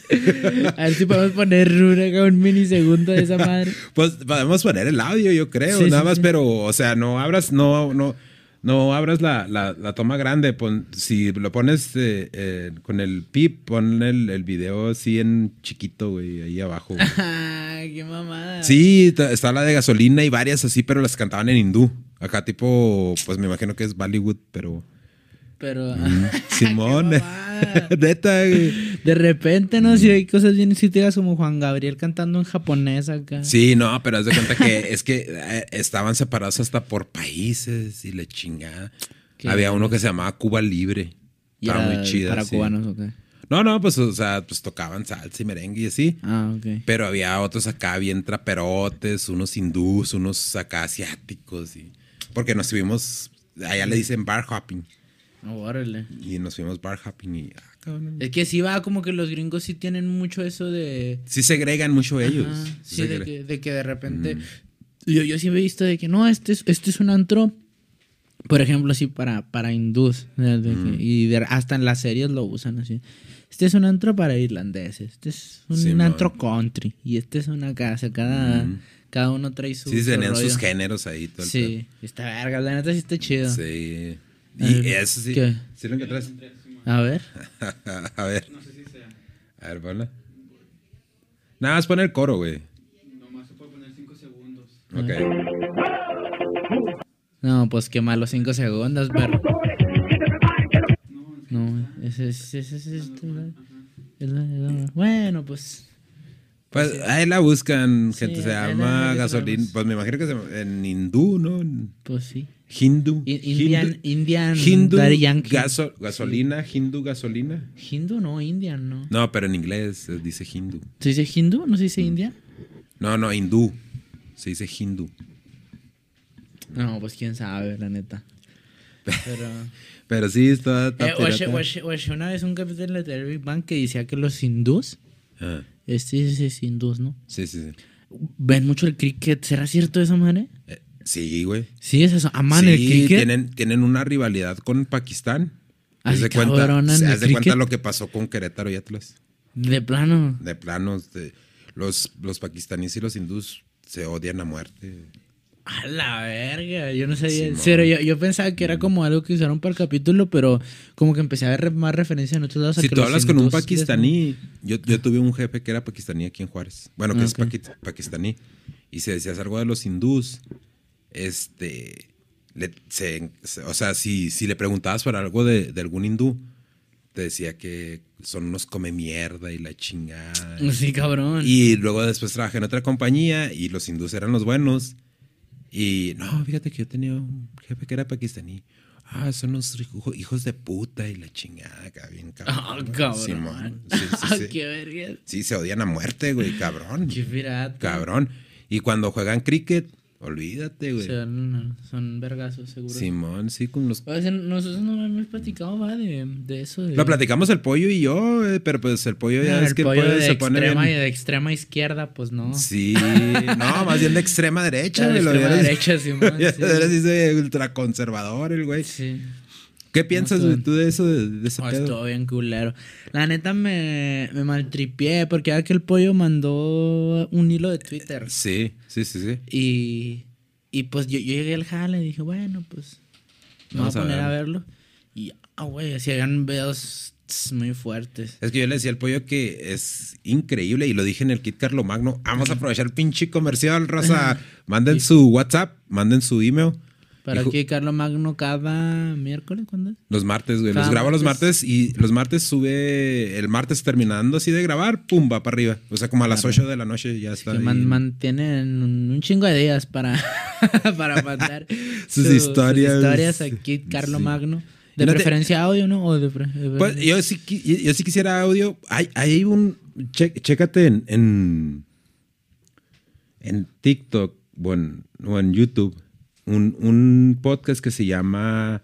A ver si podemos poner una, un minisegundo de esa madre. [LAUGHS] Pues podemos poner el audio, yo creo, Sí, nada sí, más, sí. pero, o sea, no abras, no, no, No abras la, la, la toma grande. pon- si lo pones eh, eh, con el pip, pon el, el video así en chiquito, güey, ahí abajo. güey. [LAUGHS] Qué mamada. Sí, está la de gasolina y varias así, pero las cantaban en hindú. Acá tipo, pues me imagino que es Bollywood, pero... Pero. [LAUGHS] Simón. Qué [LAUGHS] mamada. Neta, güey. De repente, ¿no? Si hay cosas bien exóticas como Juan Gabriel cantando en japonés acá. Sí, no, pero haz de cuenta que [LAUGHS] es que eh, estaban separados hasta por países y la chingada. Qué Había uno que se llamaba Cuba Libre. Y Estaba era muy chida. Para sí. cubanos, ¿o qué? No, no, pues, o sea, pues tocaban salsa y merengue y así. Ah, ok. Pero había otros acá bien traperotes, unos hindús, unos acá asiáticos. Y, porque nos fuimos, allá le dicen bar hopping. Órale. Y nos fuimos bar hopping y, ah, cabrón. Es que sí va como que los gringos sí tienen mucho eso de. Sí segregan mucho ellos. Sí sí, de que, de que de repente. Mm. Yo, yo sí he visto de que no, este es, este es un antro. Por ejemplo, así para, para hindús. Mm. y de- hasta en las series lo usan así. Este es un antro para irlandeses. Este es un antro country. Y este es una casa. Cada, Mm. cada uno trae su. Sí, tenían sus géneros ahí. Todo el Sí, está verga. La neta sí está chido. pedo. Sí. A Y ver, eso sí. ¿qué? ¿Sí lo encontraste? A ver. [LAUGHS] A ver. A ver, ponla. Nada más pon el coro, güey. Nomás se puede poner 5 segundos. Ok. No, pues qué malo cinco segundos, pero. No, ese es. Ese es este, ¿no? La- Bueno, pues. Pues ahí la buscan, Sí, gente. se llama gasolina. Pues me imagino que se en hindú, ¿no? Pues sí. Hindu. Indian, Indian Hindu gaso- gasolina, hindu gasolina. Hindu no, Indian no. No, pero en inglés eh, dice hindu. ¿Se dice Hindu? ¿No se Mm. dice Indian? No, no, hindú. Se dice hindu. No, pues quién sabe, la neta. Pero. [LAUGHS] Pero sí, está. eh, oye, oye, oye, una vez un capítulo de Big Bang que decía que los hindús. Ah, Este es, es hindús, ¿no? sí, sí, sí. Ven mucho el cricket. ¿Será cierto eso, madre? Eh, sí, güey. Sí, es eso. ¿Aman el cricket? tienen, tienen una rivalidad con Pakistán. Así Haz de cuenta, haz de lo que pasó con Querétaro y Atlas. De plano. De planos, de, los, los pakistaníes y los hindús se odian a muerte. A la verga, yo no sabía. Simón. Cero, yo, yo pensaba que era como algo que usaron para el capítulo, pero como que empecé a ver más referencia en otros lados. Si tú hablas con un pakistaní, yo, yo tuve un jefe que era pakistaní aquí en Juárez. Bueno, que Ah, es pakistaní. Y si decías algo de los hindús, este. le- se- se- o sea, si, si le preguntabas por algo de, de algún hindú, te decía que son unos come mierda y la chingada. Sí, cabrón. Y luego después trabajé en otra compañía y los hindús eran los buenos. Y no, fíjate que yo tenía un jefe que era pakistaní. Ah, son unos hijo- hijos de puta y la chingada, bien cabrón. Ah, cabrón. Simón. Sí, sí, [LAUGHS] sí. Qué verga. Sí, se odian a muerte, güey, cabrón. Qué pirata. Cabrón. Y cuando juegan cricket, olvídate, güey. Son, son vergazos, seguro. Simón, sí, con los... O sea, nosotros no hemos platicado, va, de, de eso. De... Lo platicamos el pollo y yo, eh, pero pues el pollo ya Ah, es el que el pollo pollo de se pone extrema bien- y de extrema izquierda, pues no. Sí, [LAUGHS] no, más bien de extrema derecha, De güey. lo extrema derecha, Simón, [LAUGHS] sí. hubieras dice ultraconservador el güey. Sí. ¿Qué piensas güey, tú de eso, de, de ese Oh, pedo? estuvo bien culero. La neta me, me maltripié porque era que el pollo mandó un hilo de Twitter. Sí, sí, sí, sí. Y, y pues yo, yo llegué al jale y dije, bueno, pues me voy a Vamos a poner a verlo. Y, ah, güey, así habían videos muy fuertes. Es que yo le decía al pollo que es increíble y lo dije en el kit Carlo Magno. Vamos a aprovechar el pinche comercial, raza. [LAUGHS] Manden su WhatsApp, manden su email. Para que Carlos Magno cada miércoles, ¿cuándo es? Los martes, güey. Los grabo los martes. y los martes sube. El martes terminando así de grabar, pum, va para arriba. O sea, como a las 8 de la noche ya está. Que man- mantienen un, un chingo de días para, [LAUGHS] para mandar [LAUGHS] Sus su- historias. historias aquí, Carlos Sí. Magno. De no te- preferencia audio, ¿no? O de pre- Pues yo sí, yo sí quisiera audio. Hay, hay un. che- chécate en, en. en TikTok o en, o en YouTube. Un, un podcast que se llama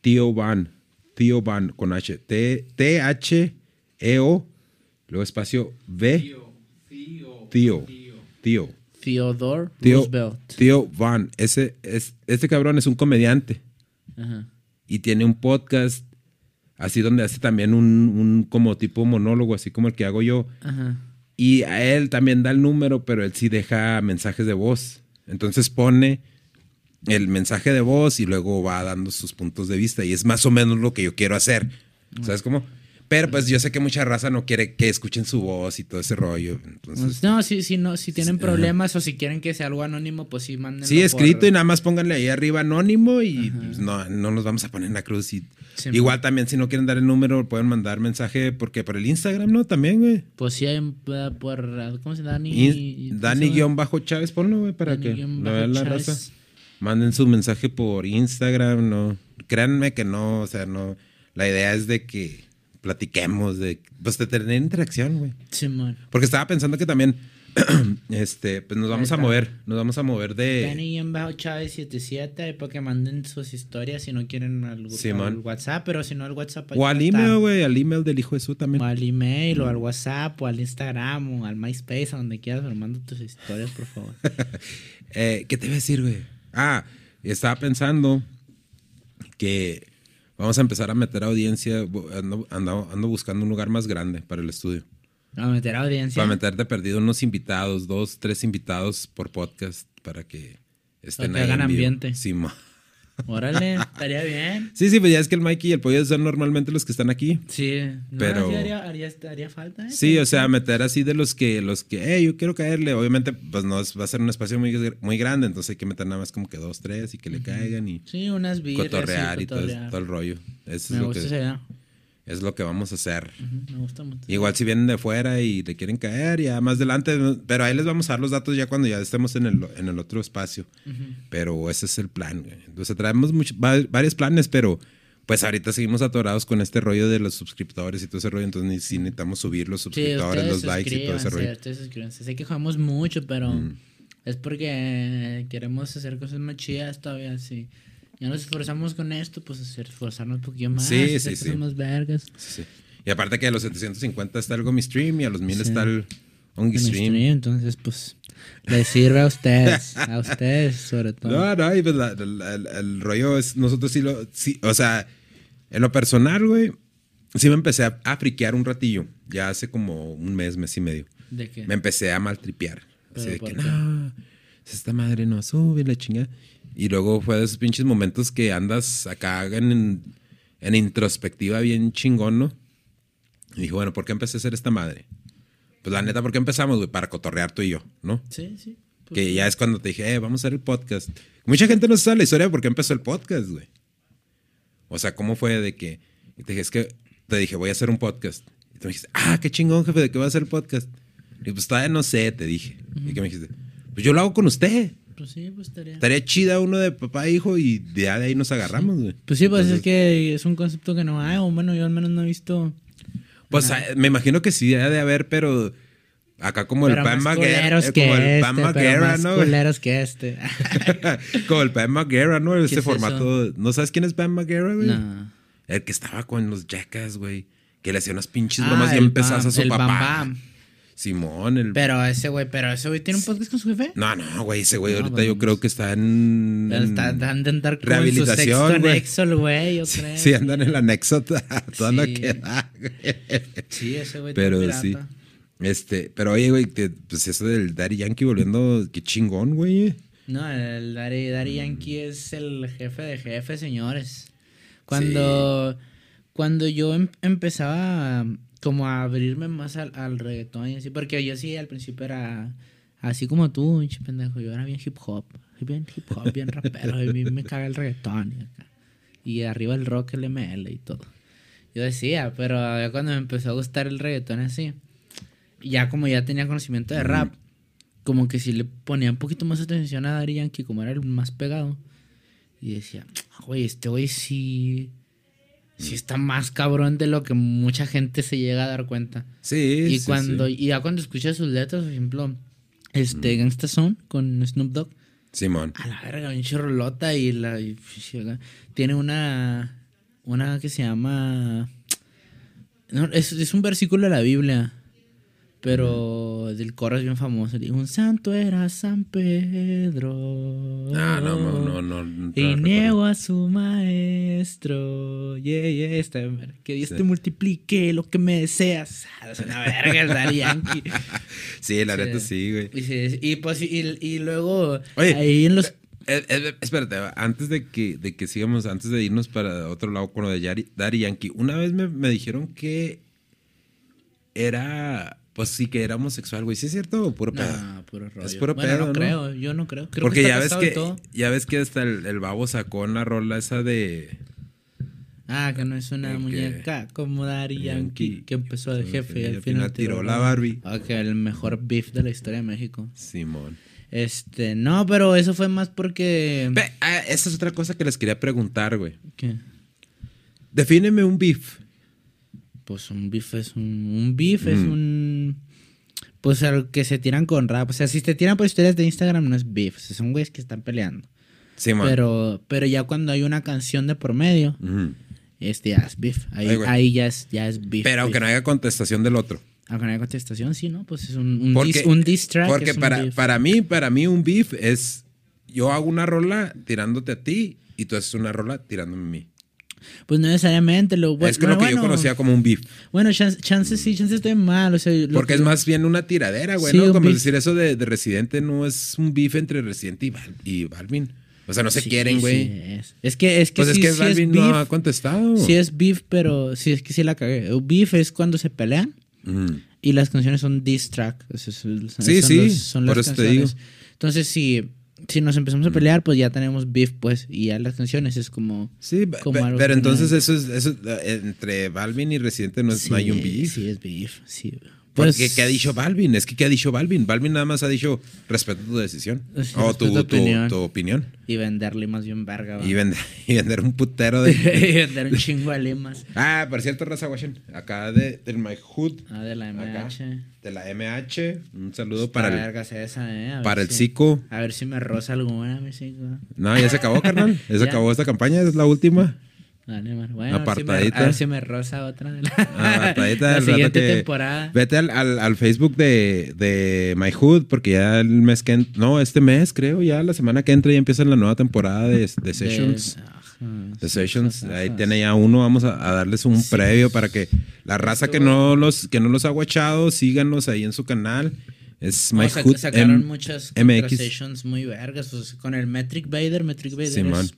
Tío Van. Tío Van con H. T- T-H-E-O. Luego espacio V. Tío. Tío. Theodore Tío, Roosevelt. tío Van. Ese, es, este cabrón es un comediante Ajá. y tiene un podcast así donde hace también un, un como tipo monólogo, así como el que hago yo. Ajá. Y a él también da el número, pero él sí deja mensajes de voz. Entonces pone el mensaje de voz y luego va dando sus puntos de vista. Y es más o menos lo que yo quiero hacer. ¿Sabes cómo? Pero pues yo sé que mucha raza no quiere que escuchen su voz y todo ese rollo. Entonces, No, si, si, no, si tienen problemas o si quieren que sea algo anónimo, pues sí, manden. sí, escrito y nada más pónganle ahí arriba anónimo y pues, no, no nos vamos a poner en la cruz. Y, Sí, igual también si no quieren dar el número pueden mandar mensaje porque por el Instagram, ¿no? También, güey. Pues sí, hay, eh, por. ¿Cómo se llama? Dani? Dani-Chávez, ponlo, güey, para que Dani-Chávez. lo vean la raza. Manden su mensaje por Instagram, no. Créanme que no, o sea, no. La idea es de que platiquemos, de, pues de tener interacción, güey. Simón. Porque estaba pensando que también, [CLEARS THROAT] este, pues nos vamos a mover, nos vamos a mover de... Dani en bajo Chávez 77 para que manden sus historias si no quieren al, WhatsApp, pero si no al WhatsApp. O al email, güey, al email del hijo de su también. O al email, o al WhatsApp, o al Instagram, o al MySpace, a donde quieras, pero manda tus historias, por favor. [LAUGHS] Eh, ¿Qué te iba a decir, güey? Ah, estaba pensando que vamos a empezar a meter audiencia. Ando, ando- ando buscando un lugar más grande para el estudio. A meter audiencia. Para meter de perdido unos invitados, dos, tres invitados por podcast para que estén Para que ahí. hagan ambiente. Sí, Órale, estaría bien. sí, sí, pues ya es que el Mikey y el pollo son normalmente los que están aquí. Sí, no, Pero- sí haría, haría, haría falta. ¿eh? Sí, o sea, meter así de los que, los que, hey, yo quiero caerle. Obviamente, pues no va a ser un espacio muy, muy grande, entonces hay que meter nada más como que dos, tres y que le caigan y Sí, unas birras. cotorrear sí, y todo, todo el rollo. Eso Me es lo, que. Es lo que vamos a hacer. Me gusta mucho. Igual si vienen de fuera y le quieren caer, ya más adelante, pero ahí les vamos a dar los datos ya cuando ya estemos en el, en el otro espacio. Pero ese es el plan, güey. Entonces traemos va- varios planes, pero pues ahorita seguimos atorados con este rollo de los suscriptores y todo ese rollo, entonces sí necesitamos subir los Sí, suscriptores, los likes y todo ese rollo. suscríbanse. Sé que jugamos mucho, pero Mm. es porque queremos hacer cosas más chidas todavía. Si ya nos esforzamos con esto, pues esforzarnos un poquito más. Sí, sí, sí. más vergas. Sí, sí. Y aparte que a los 750 está el Gomi Stream y a los 1000 Sí. está el Ongi Stream. stream, entonces, pues, les sirve a ustedes. a ustedes, sobre todo. No, no, y pues la- la- el, el rollo es, nosotros sí lo, sí, o sea, en lo personal, güey, sí me empecé a, a friquear un ratillo, ya hace como un mes, mes y medio. ¿De qué? Me empecé a maltripear. Así ¿Pero de que, no, esta madre no sube, la chingada. Y luego fue de esos pinches momentos que andas acá en, en introspectiva bien chingón, ¿no? Y dije, bueno, ¿por qué empecé a hacer esta madre? Pues la neta, ¿por qué empezamos, güey? Para cotorrear tú y yo, ¿no? Sí, sí. pues, Que ya es cuando te dije, eh, vamos a hacer el podcast. Mucha gente no sabe la historia de por qué empezó el podcast, güey. O sea, ¿cómo fue de que... Y te dije, es que te dije, voy a hacer un podcast. Y tú me dijiste, ah, qué chingón, jefe, ¿de qué va a ser el podcast? Y pues todavía no sé, te dije. Y que me dijiste, pues yo lo hago con usted. Pues sí, pues estaría. Estaría chida uno de papá e hijo y de, de ahí nos agarramos, güey. Pues sí, pues es que es un concepto que no hay, o bueno, yo al menos no he visto. Pues ah, me imagino que sí debe de haber, pero acá como el pero más Maguera, eh, como el este, Pam pero Maguera, ¿no? culeros que [LAUGHS] este. como el Pam Maguera, ¿no? Este es formato. ¿No sabes quién es Pam Maguera, güey? no. El que estaba con los Jackas, güey. Que le hacía unas pinches Ah, bromas el bien pesadas a su el papá. Bam Bam. Simón, el. Pero ese güey, pero ese güey tiene un podcast con su jefe. No, no, güey, ese güey No, ahorita pues, yo creo que está en. Está, de andar como Rehabilitación, su güey. yo Sí, creo. sí, andan en el anexo toda la [LAUGHS] Sí. que da, güey. Sí, ese güey Pero tiene sí. Este, pero oye, güey, pues eso del Daddy Yankee volviendo, qué chingón, güey. No, el Daddy, Daddy Yankee es el jefe de jefes, señores. Cuando, cuando yo em- empezaba como a abrirme más al, reggaetón y así, porque yo sí al principio era así como tú, pendejo, yo era bien hip hop, bien hip hop, bien rapero, a mí me caga el reggaetón y, acá. y arriba el rock, el ML y todo. Yo decía, pero cuando me empezó a gustar el reggaetón así, ya como ya tenía conocimiento de rap, como que sí le ponía un poquito más atención a Daddy Yankee, como era el más pegado. Y decía, "Ah, güey, este güey sí, sí está más cabrón de lo que mucha gente se llega a dar cuenta. Sí, y sí, cuando, sí. y ya cuando escuchas sus letras, por ejemplo, este Gangsta Zone con Snoop Dogg, Simón. a la verga, bien chirrolota y la y- tiene una una que se llama no, es, es un versículo de la Biblia pero del coro es bien famoso un santo era San Pedro Ah, no, no, no, no. no y niego a su maestro. Yeah, yeah, esta, que Dios Sí. te multiplique lo que me deseas. Ah, es una verga el Yankee. [LAUGHS] Sí, la neta sí, güey. y, sí, y pues y, y luego Oye, ahí en los eh, eh, espérate, antes de que, de que sigamos, antes de irnos para otro lado con lo de Yari- Daddy Yankee, una vez me, me dijeron que era, pues sí, que era homosexual, güey. ¿Sí es cierto o puro pedo? No, puro rollo. Es puro bueno, pedo, no, ¿no? creo, yo no creo. Creo Porque que ya ves que, ya ves que hasta el, el babo sacó una rola esa de Ah, que no es una de que- muñeca como Daddy Yankee, Yankee, que empezó de jefe y al al final tiró la Barbie. Ah, que el mejor beef de la historia de México. Simón. Este, no, pero eso fue más porque... Ve, ah, esa es otra cosa que les quería preguntar, güey. ¿Qué? Defíneme un beef. Pues un beef es un... Un beef es un... Pues al que se tiran con rap. O sea, si te tiran por historias de Instagram no es beef. O sea, son güeyes que están peleando. Simón. Pero, pero ya cuando hay una canción de por medio, este ya es beef. Ahí, Ay, ahí ya es, ya es beef. Pero aunque no haya contestación del otro. Aunque no haya contestación, sí, ¿no? Pues es un, un, Porque, dis, un diss track. porque es para, beef. para mí, para mí un beef es yo hago una rola tirándote a ti y tú haces una rola tirándome a mí. Pues no necesariamente. Lo, es que lo que bueno, yo conocía como un beef. Bueno, chance, chance sí, chance estoy mal. O sea, Porque que- es más bien una tiradera, güey, Sí, ¿no? Como beef. decir eso de, de Residente no es un beef entre Residente y, Val- y Balvin. O sea, no se Sí, quieren, sí güey. es. es que es que pues sí, es que sí Balvin beef. no ha contestado. Sí es beef, pero sí es que sí la cagué. Beef es cuando se pelean Ujú. y las canciones son diss track. O sea, son- son- Sí, son sí, los- son por las eso te canciones. digo. Entonces, si, si nos empezamos a pelear, pues ya tenemos beef, pues. Y ya las canciones es como... Sí, Como algo pero entonces no- eso es, eso eh, entre Balvin y Residente no, es, no hay un Sí, beef. Sí, es beef. Sí. Porque, Pues, ¿qué ha dicho Balvin? Es que ¿qué ha dicho Balvin? Balvin nada más ha dicho respeto tu decisión. Sí, o tu, tu, tu opinión. tu opinión. Y venderle más bien verga. Y vender, [LAUGHS] y vender un putero [LAUGHS] y de... vender un chingo de limas. ah, por cierto, Raza Washington. Acá de, del My Hood. Ah, de la Acá. MH. De la MH. Un saludo Para para el, vergas esa, eh. A ver para el si- Zico. A ver si me roza alguna, mi Zico. No, ya se acabó, carnal. [LAUGHS] Ya se acabó esta campaña. Es la última. Dale, man. Bueno, a ver, si me, Apartadita. a ver si me roza otra de la, Apartadita [LAUGHS] la siguiente que- temporada. Vete al, al, al Facebook de, de My Hood, porque ya el mes que... No, este mes creo, ya la semana que entra ya empieza la nueva temporada de, de Sessions. De, The sí, Sessions, ahí tiene ya uno, vamos a, a darles un Sí. previo para que la raza que no los que no los ha guachado, síganos ahí en su canal. Es My Hood sacaron M- muchas MX. conversations muy vergas. Pues, con el Metric Vader, Metric Vader Simón. es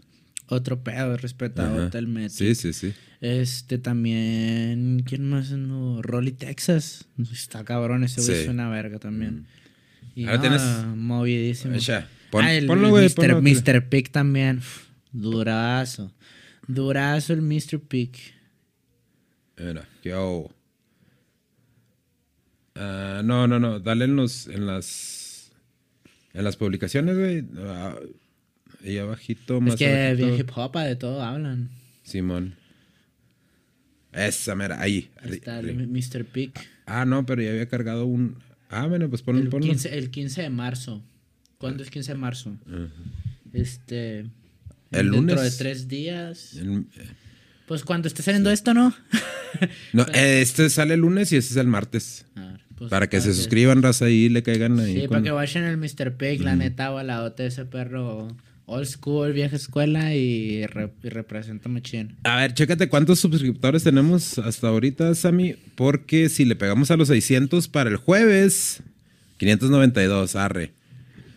otro pedo, respetado Ajá. el Metric. Sí, sí, sí. Este también, ¿quién más? No, Rolly Texas. Está cabrón, ese güey Sí. es una verga también. Y Ahora no, tienes- movidísimo. Echa, pon- ah, el, ponlo, güey, Mr. Mr. Pick también. Uf, Durazo. Durazo el Mr. Pick. Mira, yo. Ah, no, no, no. Dale en los, en las, en las publicaciones, güey. Ah, ahí abajito, más es que abajito. bien hip hop, de todo hablan. Simón. Esa, mira, ahí. Ahí está el Mr. Pick. Ah, no, pero ya había cargado un. Ah, bueno, pues ponlo, El ponlo. 15, el 15 de marzo. ¿Cuándo es 15 de marzo? Este. El dentro lunes. de tres días. El- Pues cuando esté saliendo esto, ¿no? [LAUGHS] no, este sale el lunes y este es el martes. Ah, pues, para que se suscriban, raza, y le caigan ahí. Sí, para que vayan el Mr. Pig, la neta, o la otra ese perro old school, vieja escuela y, re- y representa machín. A ver, chécate cuántos suscriptores tenemos hasta ahorita, Sammy. Porque si le pegamos a los 600 para el jueves, 592, arre.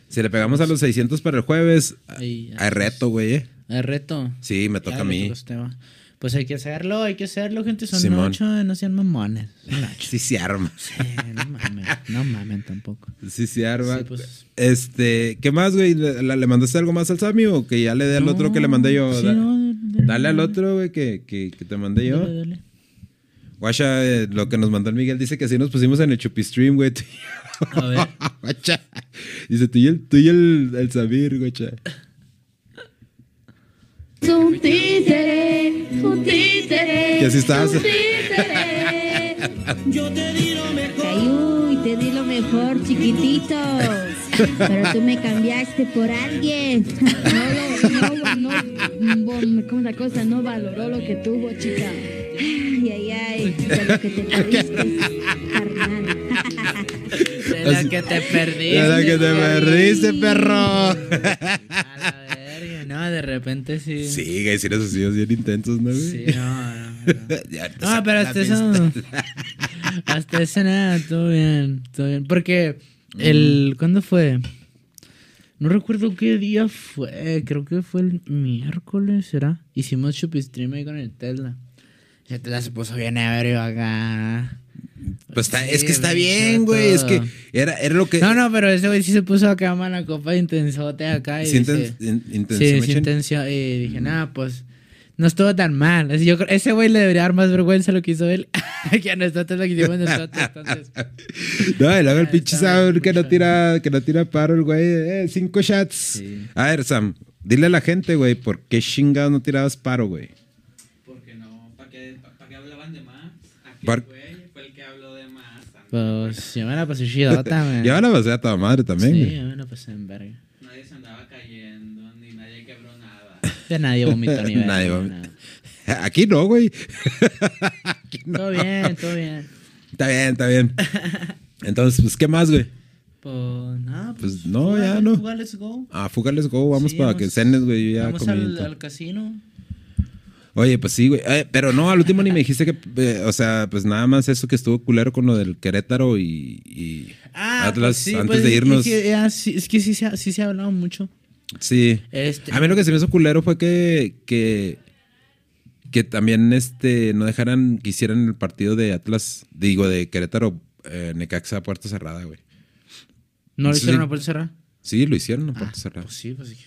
Si le pegamos a los 600 para el jueves, hay reto, güey. eh. El reto. Sí, me toca Ya a mí. Pues hay que hacerlo, hay que hacerlo, gente. Son Simón. ocho, no sean mamones. Son ocho. Sí se arma. Sí, no mamen, no mamen tampoco. Sí se arma. Sí, pues. Este, ¿qué más, güey? ¿Le, mandaste algo más al Sammy o que ya le dé al otro que le mandé yo? Sí, Da- no, dale, Dale al otro, güey, que, que, que te mandé yo. Dale, dale. Guacha, eh, lo que nos mandó el Miguel dice que así nos pusimos en el Chupistream, güey. A ver. [LAUGHS] Guacha. Dice, tú y el, tú y el, el Samir, guacha. Es un títere, un títere. Que así estás. un títere. Ay, uy, te di lo mejor, chiquitito. Pero tú me cambiaste por alguien. No, lo, no, no, bom- ¿cómo es la cosa? No valoró lo que tuvo, chica. Ay, ay, ay, de lo que te perdiste, carnal. De la que te perdiste. Ya la que te perdiste, perro. A la verga, no, de repente sí. Sí, güey, si eres así, bien intensos, ¿no, güey? Sí, no, no. no. [LAUGHS] Ya No, pero hasta eso. Hasta eso nada, todo bien, todo bien. Porque el. ¿Cuándo fue? No recuerdo qué día fue. Creo que fue el miércoles, ¿será? Hicimos chupistream ahí con el Tesla. El Tesla se puso bien ebrio acá. Pues está, es que está bien güey. Es que era, era lo que. No, no, pero ese güey sí se puso acá mala copa de intensote acá. Y Sí, dice- inten- in- Sí, intención, sí, machín. intención. Y dije, nada, pues no estuvo tan mal. Así, yo creo- ese güey le debería dar más vergüenza lo que hizo él [LAUGHS] que a nosotros lo que hicimos nosotros. Entonces, [LAUGHS] No, y luego el Ah, pinche Sam que no tira, que no tira paro el güey. Eh, cinco shots. Sí. A ver, Sam, dile a la gente, güey, ¿por qué chingados no tirabas paro, güey? Porque no, ¿para qué, pa- qué hablaban de más Par- güey fue el que habló de más. Pues yo me la pasé chidota, man. Ya van a pasar a toda madre también, Sí, güey. yo me la pasé en verga. Nadie se andaba cayendo, ni nadie quebró nada. Nadie vomitó ni [LAUGHS] verga, Nadie nada. vomitó. [LAUGHS] Aquí no, güey. [LAUGHS] Aquí no. Todo bien, todo bien. Está bien, está bien. Entonces, pues, ¿qué más, güey? Pues nada, pues, Pues, no, ya no. fuga, let's go. Ah, fuga, let's go. Vamos Sí, para vamos- que cenes, güey. Yo ya Vamos al casino. Oye, pues sí, güey. Eh, pero no, al último ni me dijiste que, eh, o sea, pues nada más eso que estuvo culero con lo del Querétaro y, y Atlas pues sí, antes pues, de irnos. Es que, ya, sí, es que sí, se ha- sí se ha hablado mucho. Sí. Este, A mí lo que se me hizo culero fue que, que, que también este, no dejaran que hicieran el partido de Atlas, digo, de Querétaro, eh, Necaxa a puerta cerrada, güey. ¿No lo hicieron a puerta cerrada? Sí, lo hicieron a puerta Ah, cerrada. Pues sí, pues sí.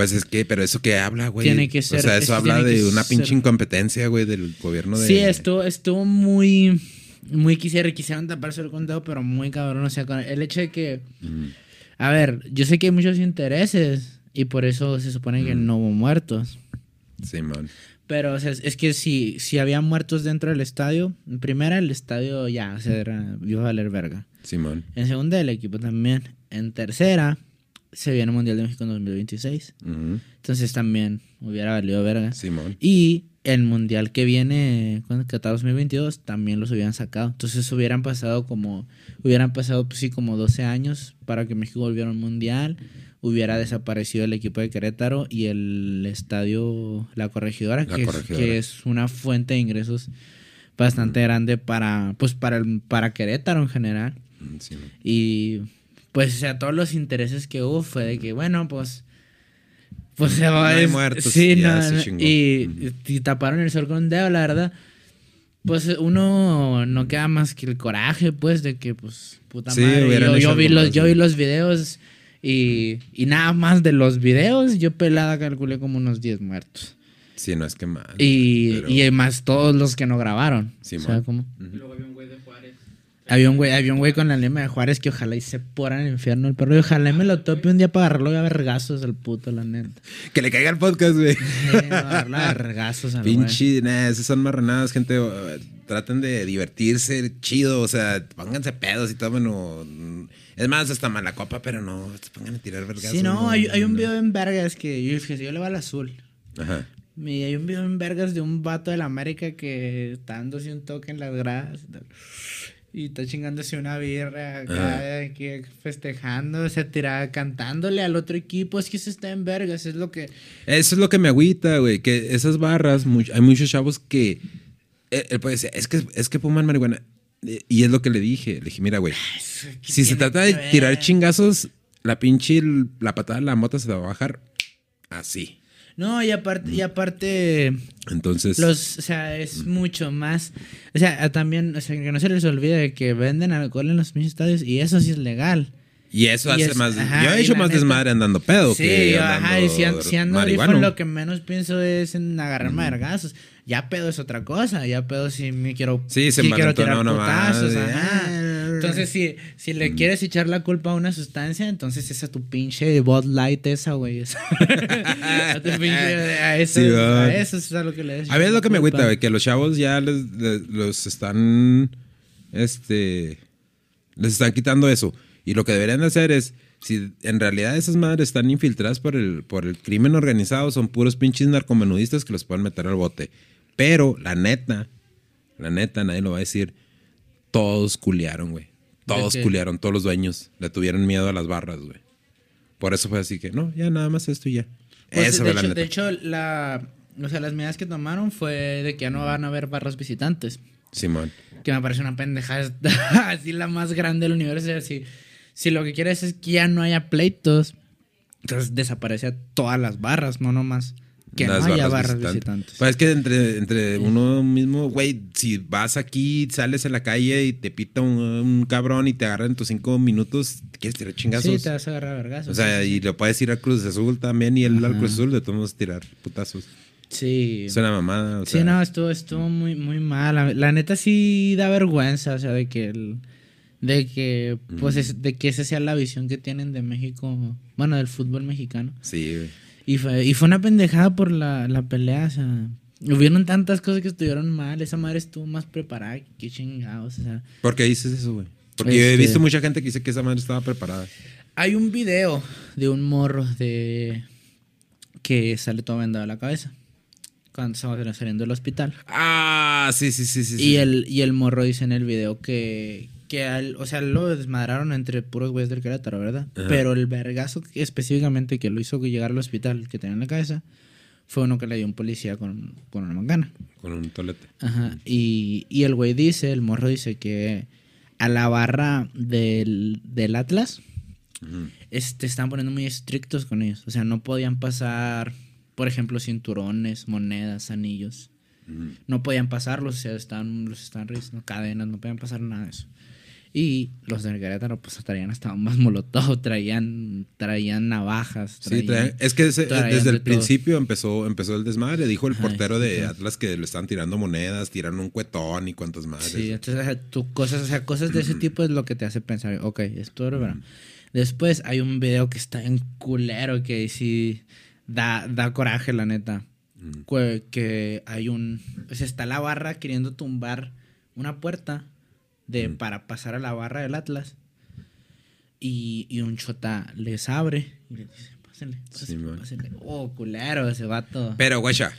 Pues es que, pero eso que habla, güey. Tiene que ser- O sea, es eso habla de una pinche incompetencia, güey, del gobierno de. Sí, estuvo, estuvo muy. Muy quisiera, quisieron taparse el conteo, pero muy cabrón. O sea, con el hecho de que. Mm. A ver, yo sé que hay muchos intereses y por eso se supone Mm. que no hubo muertos. Sí, man. Pero, o sea, es que si, si había muertos dentro del estadio, en primera el estadio ya, o sea, era, iba a valer verga. Simón. En segunda el equipo también. En tercera se viene el Mundial de México en 2026. Ujú. Entonces también hubiera valido verga. Simón. Y el mundial que viene, ¿cuándo? Qatar 2022, también los hubieran sacado. Entonces hubieran pasado como, hubieran pasado, pues sí, como 12 años para que México volviera al mundial. Hubiera desaparecido el equipo de Querétaro y el estadio La Corregidora, La que, es- Corregidora. que es una fuente de ingresos bastante grande para, pues, para, el- para Querétaro en general. Simón. Y pues, o sea, todos los intereses que hubo fue de que, bueno, pues. Pues se va es- muertos, Sí, ya no, se chingó. y, y taparon el sol con un dedo, la verdad. Pues uno no queda más que el coraje, pues, de que, pues, puta Sí, madre. Yo, vi los, más, yo vi los videos y, y nada más de los videos, yo pelada calculé como unos 10 muertos. Sí, no es que mal. Y, pero- y más todos los que no grabaron. Sí, o sea, como... Y luego había un güey de Juárez. Había un güey, había un güey con la lema de Juárez que ojalá y se pora en el infierno el perro. Y ojalá y me lo tope un día para agarrarlo y a vergazos al puto, la neta. Que le caiga el podcast, güey. A [LAUGHS] vergazos al. Pinche, nah, esas son marranadas, gente. Traten de divertirse, chido. O sea, pónganse pedos y tomen. o- Es más, hasta mala copa, pero no, se pongan a tirar vergas. Sí, no, hay, hay un video en Vergas que yo, fíjese, yo le voy al azul. Ajá. Y hay un video en Vergas de un vato de la América que está dándose un toque en las gradas. y tal. Y está chingándose una birra acá, festejando, se tira cantándole al otro equipo. Es que eso está en Vergas, es lo que. Eso es lo que me agüita, güey. Que esas barras, much- hay muchos chavos que. eh, Él puede decir, es que, es que fuman marihuana. Y es lo que le dije. Le dije, mira, güey. Si se trata de tirar chingazos, la pinche, la patada de la mota se va a bajar así. No, y aparte, y aparte Entonces. los, o sea, es mucho más, o sea, también, o sea, que no se les olvide de que venden alcohol en los mismos estadios y eso sí es legal. y eso y hace es- más. ajá, yo he hecho más neta- desmadre andando pedo sí, que ajá, y si, andando si ando lo que menos pienso es en agarrar vergazos. Ya pedo es otra cosa, ya pedo si me quiero, Sí, se si quiero tirar más, putazos, ajá. Entonces, si, si le quieres echar la culpa a una sustancia, entonces esa tu pinche Bud Light esa, güey. [LAUGHS] a tu pinche, a eso, Sí, a eso es a lo que le A ver, es lo que me agüita, güey, que los chavos ya les, les- los están. Este. Les están quitando eso. Y lo que deberían de hacer es. Si en realidad esas madres están infiltradas por el, por el crimen organizado, son puros pinches narcomenudistas que los pueden meter al bote. Pero, la neta, la neta, nadie lo va a decir. Todos culiaron, güey. Todos qué? culiaron, todos los dueños. Le tuvieron miedo a las barras, güey. Por eso fue así que, no, ya nada más esto y ya. Pues, Eso de, la hecho, neta. de hecho, la, o sea, las medidas que tomaron fue de que ya no van a haber barras visitantes. Simón. Que me parece una pendejada [LAUGHS] así la más grande del universo. Sea, si, si lo que quieres es que ya no haya pleitos, Entonces desaparece a todas las barras, no nomás que Las no haya barras visitantes. visitantes. Pues es que entre, entre uno mismo, güey, si vas aquí, sales a la calle y te pita un, un cabrón y te agarran tus cinco minutos, ¿te quieres tirar chingazos? sí, te vas a agarrar vergazos. o sea, sí, sí, y lo puedes ir al Cruz Azul también y él al Cruz Azul de todos tirar putazos. Sí. Es una mamada. O Sí, sea, no, estuvo, estuvo muy, muy mal. La, la neta sí da vergüenza, o sea, de que el, de que, pues, es- de que esa sea la visión que tienen de México, bueno, del fútbol mexicano. Sí, güey. Y fue, y fue una pendejada por la, la pelea, o sea, hubieron tantas cosas que estuvieron mal, esa madre estuvo más preparada, que chingados, o sea. ¿Por qué dices eso, güey? Porque he Este- visto mucha gente que dice que esa madre estaba preparada. Hay un video de un morro de que sale todo vendado a la cabeza cuando estaba saliendo del hospital. Ah, sí, sí, sí, sí. Y sí. el, y el morro dice en el video que, que al- o sea, lo desmadraron entre puros güeyes del Querétaro, ¿verdad? Ajá. Pero el vergazo específicamente que lo hizo llegar al hospital que tenía en la cabeza fue uno que le dio un policía con, con una mangana. Con un tolete. Ajá. Y, y el güey dice, el morro dice que a la barra del, del Atlas este, estaban poniendo muy estrictos con ellos. O sea, no podían pasar, por ejemplo, cinturones, monedas, anillos. No podían pasarlos, o sea, estaban, los estaban revisando cadenas, no podían pasar nada de eso. Y los del Querétaro, pues traían hasta más molotov, [LAUGHS] traían, traían navajas. Sí, traían- es que ese- traían desde de el todo. principio empezó, empezó el desmadre. Dijo el Ajá, portero de. Atlas que le estaban tirando monedas, tirando un cuetón y cuantas madres. Sí, entonces, o sea, tú, cosas, o sea, cosas de ese tipo es lo que te hace pensar, ok, esto es verdad. Después hay un video que está en culero que sí da, da coraje, la neta. Mm. Que, que hay un. O sea, está la barra queriendo tumbar una puerta de, Mm. para pasar a la barra del Atlas. Y, y un chota les abre y le dice: Pásenle, pásenle, Sí, pásenle". Oh, culero, ese vato. Pero, guacha,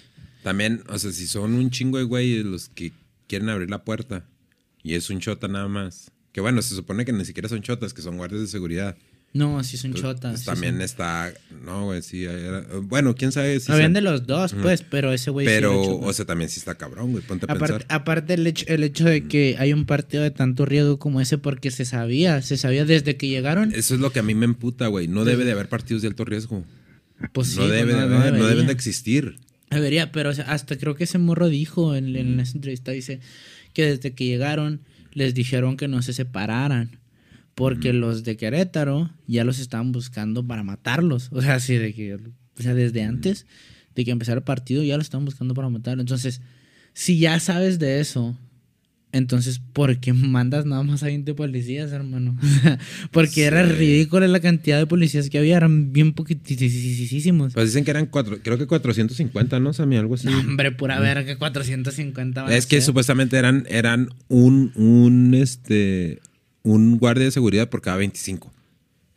también, o sea, si son un chingo de güeyes los que quieren abrir la puerta y es un chota nada más. Que bueno, se supone que ni siquiera son chotas, que son guardias de seguridad. No, sí son Pues, chotas. pues, sí también son- está. No, güey, sí. era- bueno, quién sabe si. Habían de los dos, pues, pero ese güey pero, chota. o sea, también sí está cabrón, güey. Ponte a Aparte, pensar. aparte el, hecho, el hecho de que hay un partido de tanto riesgo como ese porque se sabía, se sabía desde que llegaron. Eso es lo que a mí me emputa, güey. No debe de haber partidos de alto riesgo. Pues sí, no, pues, debe de no deben de existir. Debería, pero o sea, hasta creo que ese morro dijo en, en esa entrevista, dice que desde que llegaron les dijeron que no se separaran. Porque los de Querétaro ya los estaban buscando para matarlos. O sea, así de que, o sea, desde antes de que empezara el partido ya los estaban buscando para matarlos. Entonces, si ya sabes de eso, entonces, ¿por qué mandas nada más a 20 policías, hermano? [LAUGHS] Porque era ridícula la cantidad de policías que había, eran bien poquitísimos. Pues dicen que eran cuatro, creo que 450, ¿no, Sammy? Algo así. No, hombre, pura verga, 450 van a Es que supuestamente eran, eran un, un, este, un guardia de seguridad por cada 25.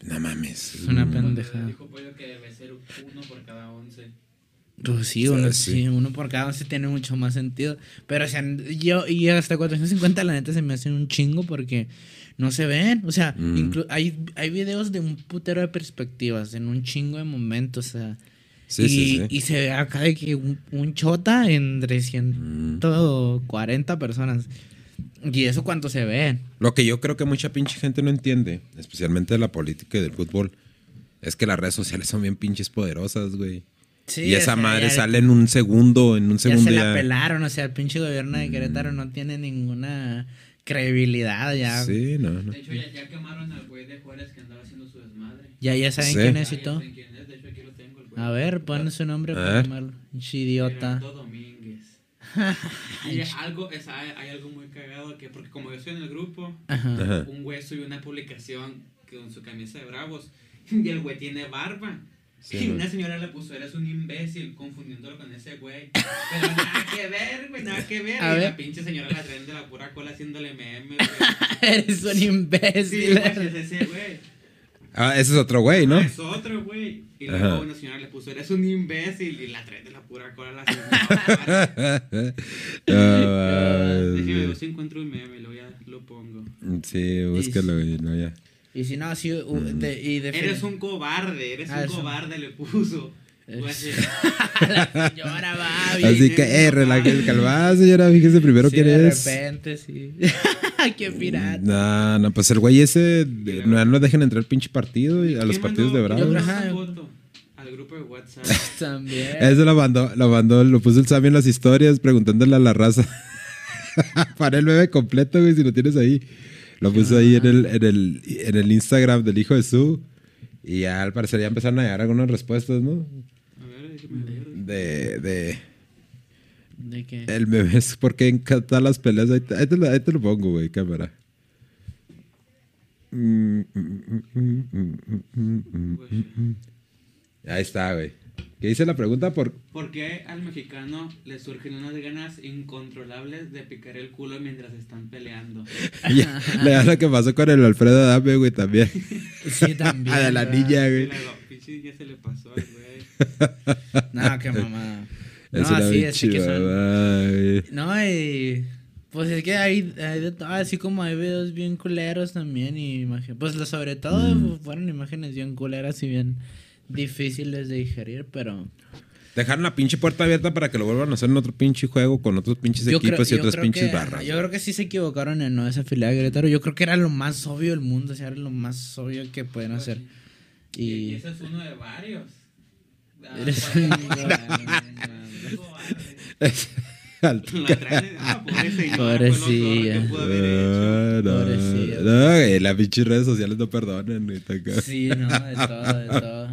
No mames. Es una Mm. pendejada. Dijo Pollo que debe ser uno por cada once. Pues sí, uno, sí. sí, uno por cada once tiene mucho más sentido. Pero, o sea, yo y hasta 450 la neta se me hacen un chingo porque no se ven. O sea, Mm. hay, hay videos de un putero de perspectivas en un chingo de momentos. O sea, Sí, y, sí, sí. y se ve acá de que un, un chota entre Mm. 140 personas. Y eso cuánto se ve. Lo que yo creo que mucha pinche gente no entiende, especialmente de la política y del fútbol, es que las redes sociales son bien pinches poderosas, güey. Sí, y o esa sea, madre ya- sale en un segundo, en un Ya segundo se ya. la pelaron, o sea, el pinche gobierno de Querétaro no tiene ninguna credibilidad ya. Sí, no, no. De hecho, ya, ya quemaron al güey de Juárez que andaba haciendo su desmadre. Ya, ya saben Sí. quién es y todo. saben quién es, De hecho, aquí lo tengo. el güey. A ver, pon su nombre para llamarlo. Pinche Idiota. Gerardo [LAUGHS] Domínguez. y algo, es, hay, hay algo muy cagado que, porque como yo estoy en el grupo, Ajá. Un güey subió una publicación con su camisa de bravos [LAUGHS] y el güey tiene barba. Sí, [LAUGHS] y una señora le puso, eres un imbécil, confundiéndolo con ese güey. Pero nada que ver, güey, nada que ver. A y ver. la pinche señora la traen de la pura cola haciéndole memes, güey. Eres un Sí, imbécil. güey, es ese güey. Ah, ese es otro güey, ¿no? Ah, Es otro, güey. Y luego Ajá. una señora le puso, eres un imbécil. Y la traen de la pura cola a la señora. [LAUGHS] [LAUGHS] Ah, Déjeme ver si encuentro un meme, lo, voy a- lo pongo. sí, búscalo, güey, no, ya. y si no, sí, u- de- y de Eres un cobarde, eres Ah, un es un- cobarde, le puso. Señora [LAUGHS] va bien. Así que, eh, relaje, calmada, señora, fíjese primero Sí, quién de es. repente, sí. [LAUGHS] Qué pirata. No, no, pues el güey ese, de- no, no dejen entrar al pinche partido, y a los ¿Quién partidos de Bravos. yo Ajá. creo esa foto? WhatsApp. [LAUGHS] También. Eso lo mandó, lo mandó, lo puso el Sammy en las historias preguntándole a la raza. Para el bebé completo, güey, si lo tienes ahí. Lo puso ahí en el, en el, en el Instagram del hijo de su. Y ya al parecer ya empezaron a llegar algunas respuestas, ¿no? de, de ¿De qué? El meme porque en todas las peleas. Ahí te, ahí te, lo, pongo, güey, cámara. Mm, mm, mm, ahí está, güey. ¿Qué dice la pregunta? Por... ¿Por qué al mexicano le surgen unas ganas incontrolables de picar el culo mientras están peleando? [LAUGHS] Le da lo que pasó con el Alfredo Adame, güey, también. sí, también. [LAUGHS] A la niña, güey. Sí, pinche, ya se le pasó al güey. [LAUGHS] No, qué mamada. No, Es así es que son. No, y. Pues es que hay, hay de todo, así como hay videos bien culeros también. Y imagen, pues lo- sobre todo Mm. fueron imágenes bien culeras y bien difíciles de digerir, pero. Dejaron la pinche puerta abierta para que lo vuelvan a hacer en otro pinche juego con otros pinches Yo creo, equipos y yo otras creo pinches que, barras. yo creo que sí se equivocaron en no desafiliar a Querétaro. Yo creo que era lo más obvio del mundo, o sea, era lo más obvio que pueden hacer. Y, y ese es uno de varios. Ah, ah, Pobrecilla. Ah, no, las pinches redes sociales no perdonan. Sí, no, de todo, de todo.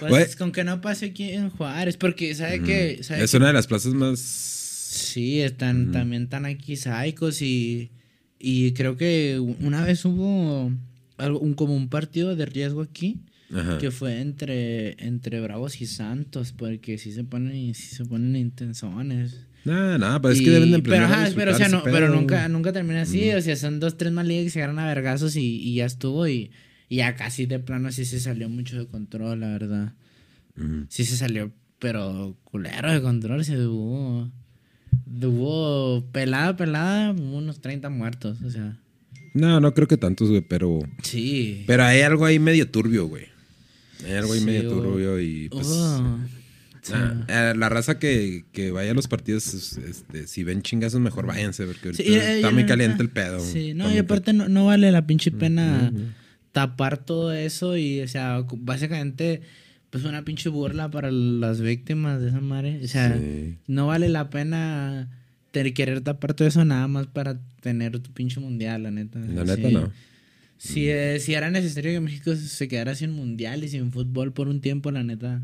Pues con que no pase aquí en Juárez, porque sabe que. Sabe Es que- una de las plazas más. Sí, están, también están aquí psicos y, y creo que una vez hubo algo, un, como un partido de riesgo aquí Ajá. que fue entre, entre Bravos y Santos, porque sí se ponen, sí se ponen intensones. No, no, pero es que deben de pero, ajá, pero, o sea, disfrutar no, pero nunca, nunca termina así, o sea, son dos, tres más ligas que se agarran a vergazos y, y ya estuvo y, y ya casi de plano sí se salió mucho de control, la verdad. Ujú. Sí se salió, pero culero de control, se hubo, hubo pelada, pelada, unos 30 muertos, o sea, No, no creo que tantos, güey, pero. sí. Pero hay algo ahí medio turbio, güey. Ahí Sí, medio turbio y pues. nah, eh, la raza que, que vaya a los partidos, es- este, si ven chingazos, mejor váyanse, porque ahorita Sí, y- y está muy caliente el pedo. Sí, no, y aparte no, no vale la pinche pena tapar todo eso y, o sea, básicamente, pues una pinche burla para las víctimas de esa madre. O sea, Sí. no vale la pena querer tapar todo eso nada más para tener tu pinche mundial, la neta. La neta, Sí. no. Si, eh, si era necesario que México se quedara sin mundial y sin fútbol por un tiempo, la neta.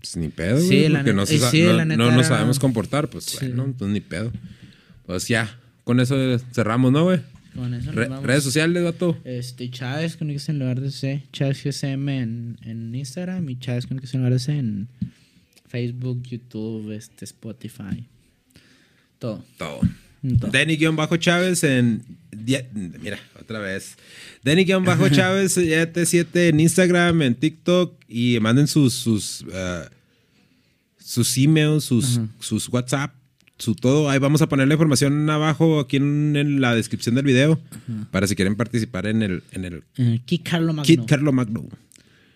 Pues ni pedo, Sí, güey, porque no, se sí, nos era- sabemos comportar, pues Sí. bueno, pues ni pedo. Pues ya, con eso cerramos, ¿no, güey? Con eso nos Re- vamos. redes sociales, vato. Este, Chávez con X en lugar de C. Chávez GSM en, en Instagram y Chávez con X en lugar de C en Facebook, YouTube, este, Spotify. Todo. Todo. Denny-Chávez en. Mira, otra vez. Denny-Chávez 77 en Instagram, en TikTok. Y manden sus. sus, ah, sus emails, sus, Ajá. sus WhatsApp, su todo. Ahí vamos a poner la información abajo, aquí en, en la descripción del video. Para si quieren participar en el, en el Kit Carlo Magno. Kit Carlo Magno.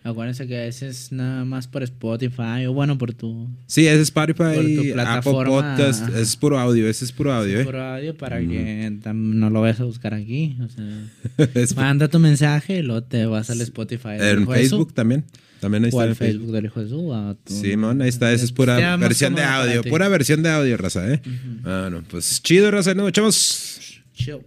Acuérdense que ese es nada más por Spotify o bueno, por tu Sí, es Spotify, Por tu Apple plataforma. Podcast. Es puro audio, ese es puro audio, ¿eh? por audio para que no lo vayas a buscar aquí. O sea, [LAUGHS] Es- manda tu mensaje y luego te vas al Spotify. en de Facebook también. También ahí O está al en Facebook del Hijo de Su, o a tu- Simón, ahí está, esa es pura versión de audio, pura versión de audio, raza, ¿eh? Bueno, pues chido, raza, nos echamos. Chill.